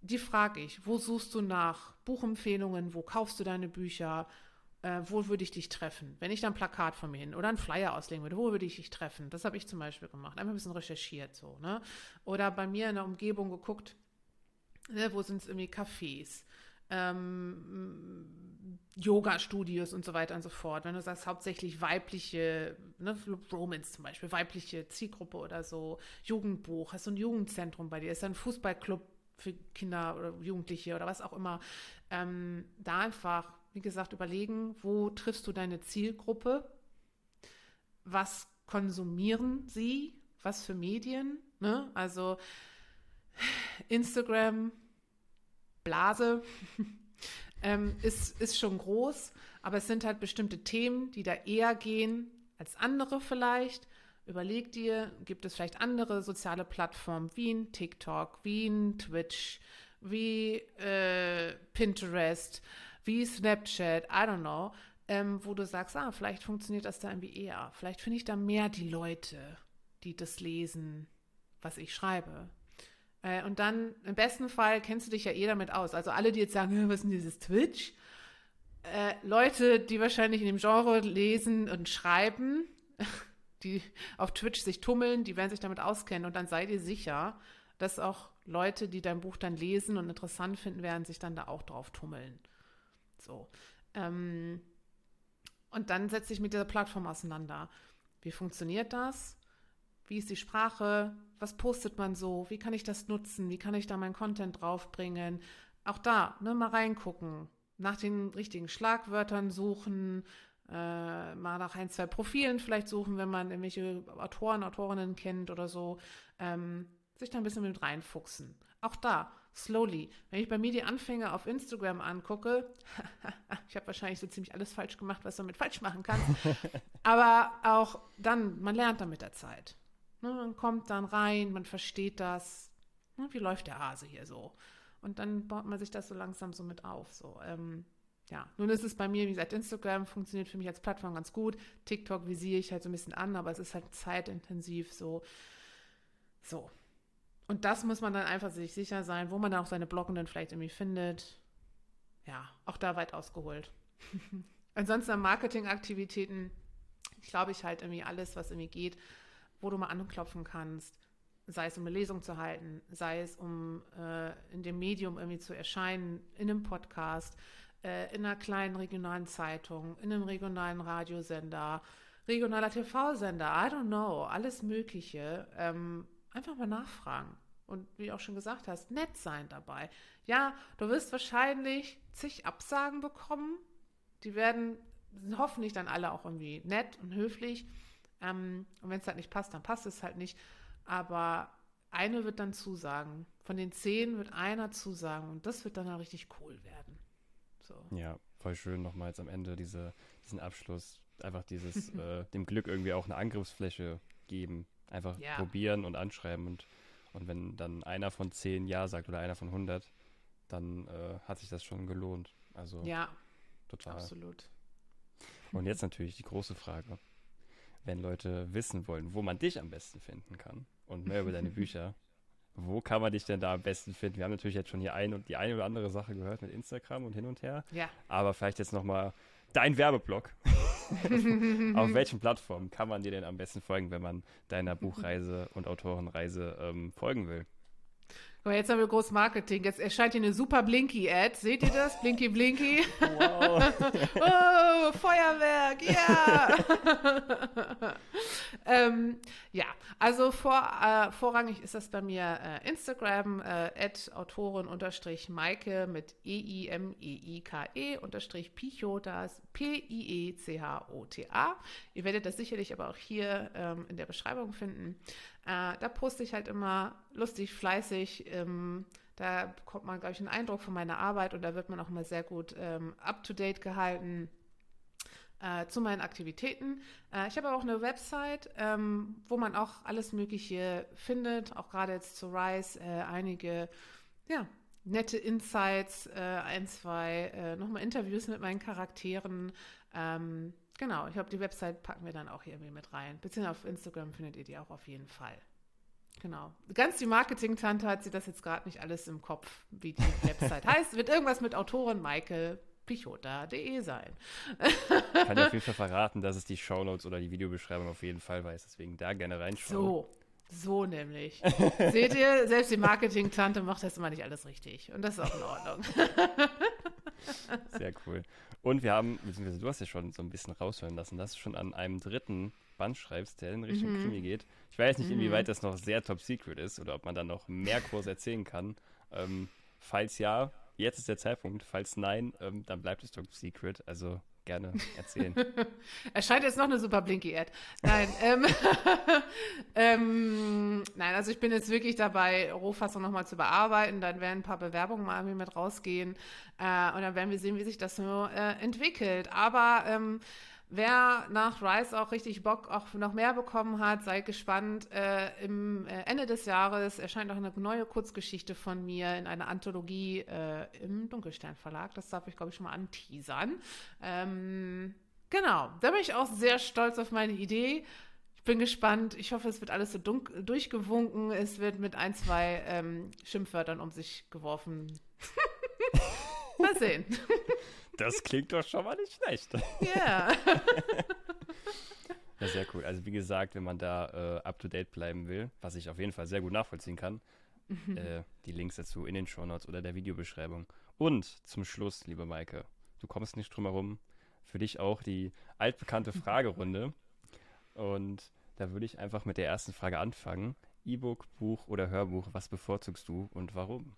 die frage ich, wo suchst du nach Buchempfehlungen, wo kaufst du deine Bücher, äh, wo würde ich dich treffen? Wenn ich dann ein Plakat von mir hin oder einen Flyer auslegen würde, wo würde ich dich treffen? Das habe ich zum Beispiel gemacht, einfach ein bisschen recherchiert so, ne? Oder bei mir in der Umgebung geguckt, ne, wo sind es irgendwie Cafés, ähm, Yoga-Studios und so weiter und so fort. Wenn du sagst, hauptsächlich weibliche, ne, Romans zum Beispiel, weibliche Zielgruppe oder so, Jugendbuch, hast du ein Jugendzentrum bei dir, ist da ein Fußballclub für Kinder oder Jugendliche oder was auch immer. Ähm, da einfach, wie gesagt, überlegen, wo triffst du deine Zielgruppe? Was konsumieren sie? Was für Medien? Ne? Also Instagram, Blase. [laughs] ähm, ist, ist schon groß, aber es sind halt bestimmte Themen, die da eher gehen als andere vielleicht. Überleg dir, gibt es vielleicht andere soziale Plattformen wie ein TikTok, wie ein Twitch, wie äh, Pinterest, wie Snapchat, I don't know, ähm, wo du sagst, ah, vielleicht funktioniert das da irgendwie eher. Vielleicht finde ich da mehr die Leute, die das lesen, was ich schreibe. Äh, und dann, im besten Fall, kennst du dich ja eh damit aus. Also alle, die jetzt sagen, was ist denn dieses Twitch? Äh, Leute, die wahrscheinlich in dem Genre lesen und schreiben, [laughs] die auf Twitch sich tummeln, die werden sich damit auskennen. Und dann sei dir sicher, dass auch Leute, die dein Buch dann lesen und interessant finden, werden sich dann da auch drauf tummeln. So. Ähm, und dann setze ich mit dieser Plattform auseinander. Wie funktioniert das? Wie ist die Sprache? Was postet man so? Wie kann ich das nutzen? Wie kann ich da meinen Content draufbringen? Auch da, ne, mal reingucken. Nach den richtigen Schlagwörtern suchen, äh, mal nach ein, zwei Profilen vielleicht suchen, wenn man irgendwelche Autoren, Autorinnen kennt oder so. Ähm, sich da ein bisschen mit reinfuchsen. Auch da, slowly. Wenn ich bei mir die Anfänge auf Instagram angucke, [laughs] ich habe wahrscheinlich so ziemlich alles falsch gemacht, was man mit falsch machen kann. [laughs] Aber auch dann, man lernt dann mit der Zeit. Ne, man kommt dann rein, man versteht das. Ne, wie läuft der Hase hier so? Und dann baut man sich das so langsam so mit auf. So, ähm, ja, nun ist es bei mir, wie gesagt, Instagram funktioniert für mich als Plattform ganz gut. TikTok visiere ich halt so ein bisschen an, aber es ist halt zeitintensiv so. So, und das muss man dann einfach sich sicher sein, wo man dann auch seine Blockenden vielleicht irgendwie findet. Ja, auch da weit ausgeholt. [laughs] Ansonsten an Marketingaktivitäten glaube ich halt irgendwie alles, was irgendwie geht, wo du mal anklopfen kannst, sei es um eine Lesung zu halten, sei es um äh, in dem Medium irgendwie zu erscheinen, in einem Podcast, äh, in einer kleinen regionalen Zeitung, in einem regionalen Radiosender, regionaler TV-Sender, I don't know, alles Mögliche. Ähm, Einfach mal nachfragen. Und wie auch schon gesagt hast, nett sein dabei. Ja, du wirst wahrscheinlich zig Absagen bekommen. Die werden hoffentlich dann alle auch irgendwie nett und höflich. Ähm, und wenn es halt nicht passt, dann passt es halt nicht. Aber eine wird dann zusagen. Von den zehn wird einer zusagen. Und das wird dann halt richtig cool werden. So. Ja, voll schön nochmal jetzt am Ende diese, diesen Abschluss. Einfach dieses, [laughs] äh, dem Glück irgendwie auch eine Angriffsfläche geben. Einfach ja. probieren und anschreiben und, und wenn dann einer von zehn Ja sagt oder einer von 100, dann äh, hat sich das schon gelohnt. Also ja, total. Absolut. Und jetzt natürlich die große Frage. Wenn Leute wissen wollen, wo man dich am besten finden kann und mehr über deine [laughs] Bücher, wo kann man dich denn da am besten finden? Wir haben natürlich jetzt schon hier ein und die eine oder andere Sache gehört mit Instagram und hin und her. Ja. Aber vielleicht jetzt nochmal dein Werbeblock. [laughs] auf welchen Plattformen kann man dir denn am besten folgen, wenn man deiner Buchreise und Autorenreise ähm, folgen will? Guck mal, jetzt haben wir groß Marketing. Jetzt erscheint hier eine super Blinky-Ad. Seht ihr das? Blinky, Blinky. Wow. [laughs] oh, Feuerwerk, ja. [laughs] ähm, ja, also vor, äh, vorrangig ist das bei mir äh, Instagram, äh, Autorin unterstrich Maike mit E-I-M-E-I-K-E e unterstrich Picho, das P-I-E-C-H-O-T-A. Ihr werdet das sicherlich aber auch hier ähm, in der Beschreibung finden. Äh, da poste ich halt immer lustig, fleißig. Ähm, da bekommt man, glaube ich, einen Eindruck von meiner Arbeit und da wird man auch immer sehr gut ähm, up-to-date gehalten. Äh, zu meinen Aktivitäten. Äh, ich habe auch eine Website, ähm, wo man auch alles Mögliche findet, auch gerade jetzt zu Rise, äh, einige ja, nette Insights, äh, ein, zwei äh, nochmal Interviews mit meinen Charakteren. Ähm, Genau, ich glaube, die Website packen wir dann auch hier irgendwie mit rein. Beziehungsweise auf Instagram findet ihr die auch auf jeden Fall. Genau. Ganz die Marketing-Tante hat sie das jetzt gerade nicht alles im Kopf, wie die [laughs] Website heißt. Wird irgendwas mit Autorin Maike pichota.de sein. Kann ja auf jeden [laughs] Fall verraten, dass es die Shownotes oder die Videobeschreibung auf jeden Fall weiß. Deswegen da gerne reinschauen. So, so nämlich. Seht ihr, selbst die Marketing-Tante macht das immer nicht alles richtig. Und das ist auch in Ordnung. [laughs] Sehr cool. Und wir haben, beziehungsweise du hast ja schon so ein bisschen raushören lassen, dass du schon an einem dritten Band schreibst, der in Richtung mhm. Krimi geht. Ich weiß nicht, mhm. inwieweit das noch sehr top secret ist oder ob man dann noch mehr Kurs erzählen kann. Ähm, falls ja, jetzt ist der Zeitpunkt. Falls nein, ähm, dann bleibt es top secret. Also gerne erzählen. [laughs] Erscheint jetzt noch eine super Blinky-Ad. Nein, [laughs] ähm, [laughs] ähm, nein, also ich bin jetzt wirklich dabei, Rohfassung nochmal zu bearbeiten. Dann werden ein paar Bewerbungen mal irgendwie mit rausgehen. Äh, und dann werden wir sehen, wie sich das so äh, entwickelt. Aber ähm, Wer nach Rise auch richtig Bock auf noch mehr bekommen hat, seid gespannt. Äh, Im äh, Ende des Jahres erscheint auch eine neue Kurzgeschichte von mir in einer Anthologie äh, im Dunkelstern Verlag. Das darf ich, glaube ich, schon mal anteasern. Ähm, genau, da bin ich auch sehr stolz auf meine Idee. Ich bin gespannt. Ich hoffe, es wird alles so durchgewunken. Es wird mit ein, zwei ähm, Schimpfwörtern um sich geworfen. [laughs] mal sehen. Das klingt doch schon mal nicht schlecht. Ja. [laughs] ja, sehr cool. Also wie gesagt, wenn man da äh, up-to-date bleiben will, was ich auf jeden Fall sehr gut nachvollziehen kann, mhm. äh, die Links dazu in den Show Notes oder der Videobeschreibung. Und zum Schluss, liebe Maike, du kommst nicht drum herum, für dich auch die altbekannte Fragerunde. Und da würde ich einfach mit der ersten Frage anfangen. E-Book, Buch oder Hörbuch, was bevorzugst du und warum?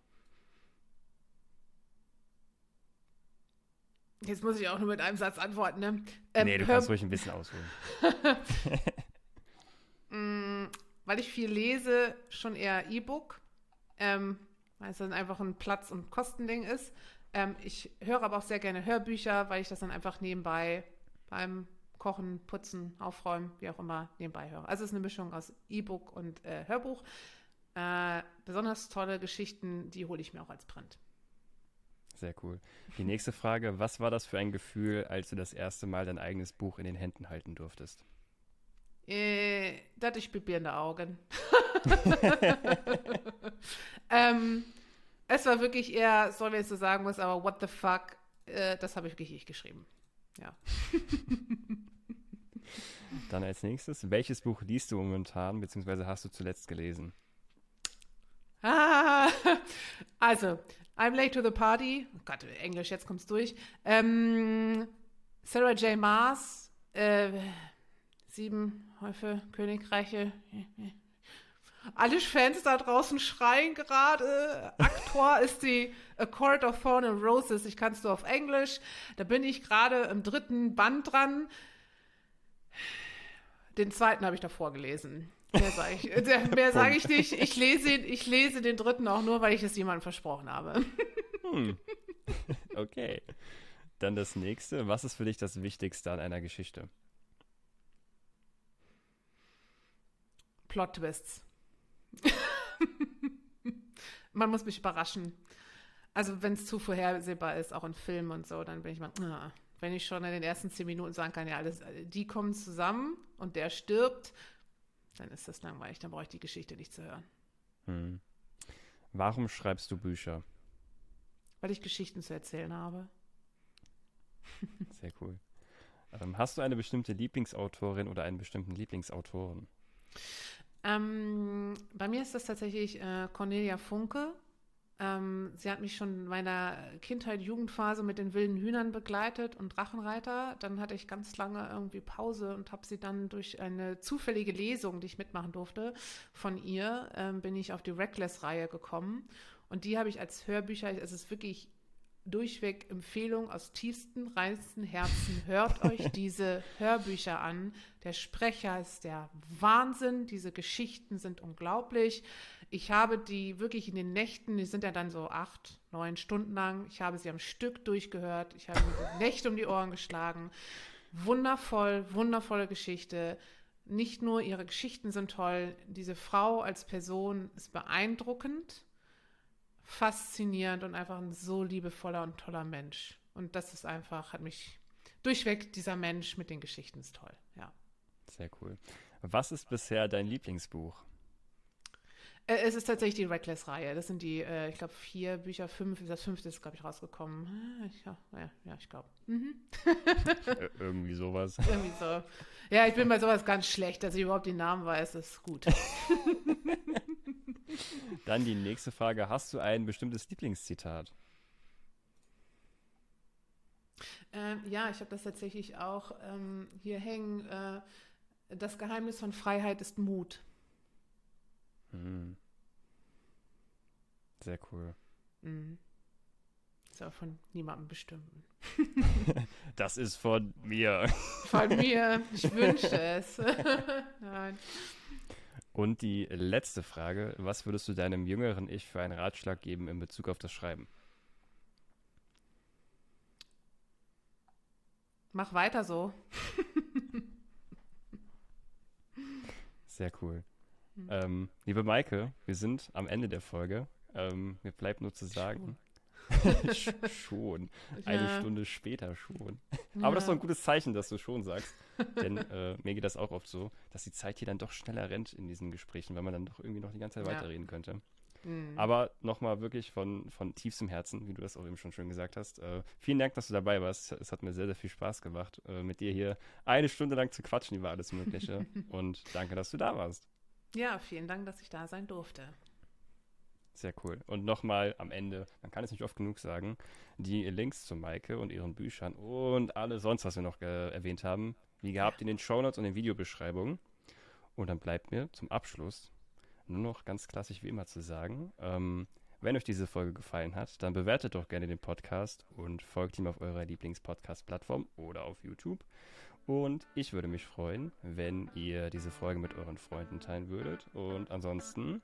Jetzt muss ich auch nur mit einem Satz antworten, ne? Ähm, nee, du kannst ruhig ein bisschen ausholen. [laughs] mm, weil ich viel lese, schon eher E-Book. Ähm, weil es dann einfach ein Platz- und Kostending ist. Ähm, ich höre aber auch sehr gerne Hörbücher, weil ich das dann einfach nebenbei beim Kochen, Putzen, Aufräumen, wie auch immer, nebenbei höre. Also es ist eine Mischung aus E-Book und äh, Hörbuch. Äh, besonders tolle Geschichten, die hole ich mir auch als Print. Sehr cool. Die nächste Frage: Was war das für ein Gefühl, als du das erste Mal dein eigenes Buch in den Händen halten durftest? Äh, da hatte ich bibierende Augen. [laughs] ähm, es war wirklich eher, sorry, wenn ich so sagen muss, aber what the fuck, äh, das habe ich wirklich ich geschrieben. Ja. [laughs] Dann als nächstes, welches Buch liest du momentan, beziehungsweise hast du zuletzt gelesen? Ah, [laughs] also, I'm late to the party. Oh Gott, Englisch, jetzt kommt's durch. Ähm, Sarah J. Maas, äh, Sieben Häufe, Königreiche. Alle Fans da draußen schreien gerade. Aktor [laughs] ist die A Court of Thorn and Roses. Ich kannst du auf Englisch. Da bin ich gerade im dritten Band dran. Den zweiten habe ich davor gelesen. Mehr sage ich, mehr sag [laughs] ich nicht. Ich lese, ich lese den dritten auch nur, weil ich es jemandem versprochen habe. Hm. [laughs] Okay. Dann das nächste. Was ist für dich das Wichtigste an einer Geschichte? Plot-Twists. [laughs] Man muss mich überraschen. Also wenn es zu vorhersehbar ist, auch in Filmen und so, dann bin ich mal, ah, wenn ich schon in den ersten zehn Minuten sagen kann, ja, alles, die kommen zusammen und der stirbt, dann ist das langweilig, dann brauche ich die Geschichte nicht zu hören. Hm. Warum schreibst du Bücher? Weil ich Geschichten zu erzählen habe. Sehr cool. Ähm, hast du eine bestimmte Lieblingsautorin oder einen bestimmten Lieblingsautoren? Ähm, bei mir ist das tatsächlich äh, Cornelia Funke. Ähm, sie hat mich schon in meiner Kindheit, Jugendphase mit den wilden Hühnern begleitet und Drachenreiter. Dann hatte ich ganz lange irgendwie Pause und habe sie dann durch eine zufällige Lesung, die ich mitmachen durfte, von ihr, ähm, bin ich auf die Reckless-Reihe gekommen. Und die habe ich als Hörbücher, es ist wirklich durchweg Empfehlung aus tiefstem, reinsten Herzen. Hört euch [laughs] diese Hörbücher an. Der Sprecher ist der Wahnsinn. Diese Geschichten sind unglaublich. Ich habe die wirklich in den Nächten, die sind ja dann so acht, neun Stunden lang. Ich habe sie am Stück durchgehört. Ich habe mir die Nächte um die Ohren geschlagen. Wundervoll, wundervolle Geschichte. Nicht nur ihre Geschichten sind toll, diese Frau als Person ist beeindruckend faszinierend und einfach ein so liebevoller und toller Mensch. Und das ist einfach, hat mich durchweg, dieser Mensch mit den Geschichten ist toll, ja. Sehr cool. Was ist bisher dein Lieblingsbuch? Äh, es ist tatsächlich die Reckless-Reihe. Das sind die, äh, ich glaube, vier Bücher, fünf, das fünfte ist, glaube ich, rausgekommen. Ah, ich, ja, ja, ich glaube. Mhm. Irgendwie sowas. [laughs] Irgendwie so. Ja, ich bin bei sowas ganz schlecht, dass ich überhaupt die Namen weiß, das ist gut. [laughs] Dann die nächste Frage. Hast du ein bestimmtes Lieblingszitat? Ähm, ja, ich habe das tatsächlich auch ähm, hier hängen. Äh, das Geheimnis von Freiheit ist Mut. Mhm. Sehr cool. Mhm. Ist auch von niemandem bestimmt. [laughs] das ist von mir. Von mir. Ich [laughs] wünsche es. [laughs] Nein. Und die letzte Frage: Was würdest du deinem jüngeren Ich für einen Ratschlag geben in Bezug auf das Schreiben? Mach weiter so. Sehr cool. Mhm. Ähm, liebe Maike, wir sind am Ende der Folge. Ähm, mir bleibt nur zu sagen. [laughs] schon. [laughs] Eine ja. Stunde später schon. Ja. Aber das ist doch ein gutes Zeichen, dass du schon sagst. Denn äh, mir geht das auch oft so, dass die Zeit hier dann doch schneller rennt in diesen Gesprächen, weil man dann doch irgendwie noch die ganze Zeit ja. weiterreden könnte. Mhm. Aber nochmal wirklich von, von tiefstem Herzen, wie du das auch eben schon schön gesagt hast. Äh, vielen Dank, dass du dabei warst. Es hat mir sehr, sehr viel Spaß gemacht, äh, mit dir hier eine Stunde lang zu quatschen über alles Mögliche. [laughs] Und danke, dass du da warst. Ja, vielen Dank, dass ich da sein durfte. Sehr cool. Und nochmal am Ende, man kann es nicht oft genug sagen, die Links zu Maike und ihren Büchern und alles sonst, was wir noch äh, erwähnt haben, wie gehabt in den Shownotes und den Videobeschreibungen. Und dann bleibt mir zum Abschluss nur noch ganz klassisch wie immer zu sagen, ähm, wenn euch diese Folge gefallen hat, dann bewertet doch gerne den Podcast und folgt ihm auf eurer Lieblingspodcast-Plattform oder auf YouTube. Und ich würde mich freuen, wenn ihr diese Folge mit euren Freunden teilen würdet. Und ansonsten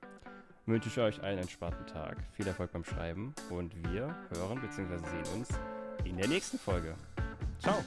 wünsche ich euch einen entspannten Tag, viel Erfolg beim Schreiben und wir hören bzw. sehen uns in der nächsten Folge. Ciao!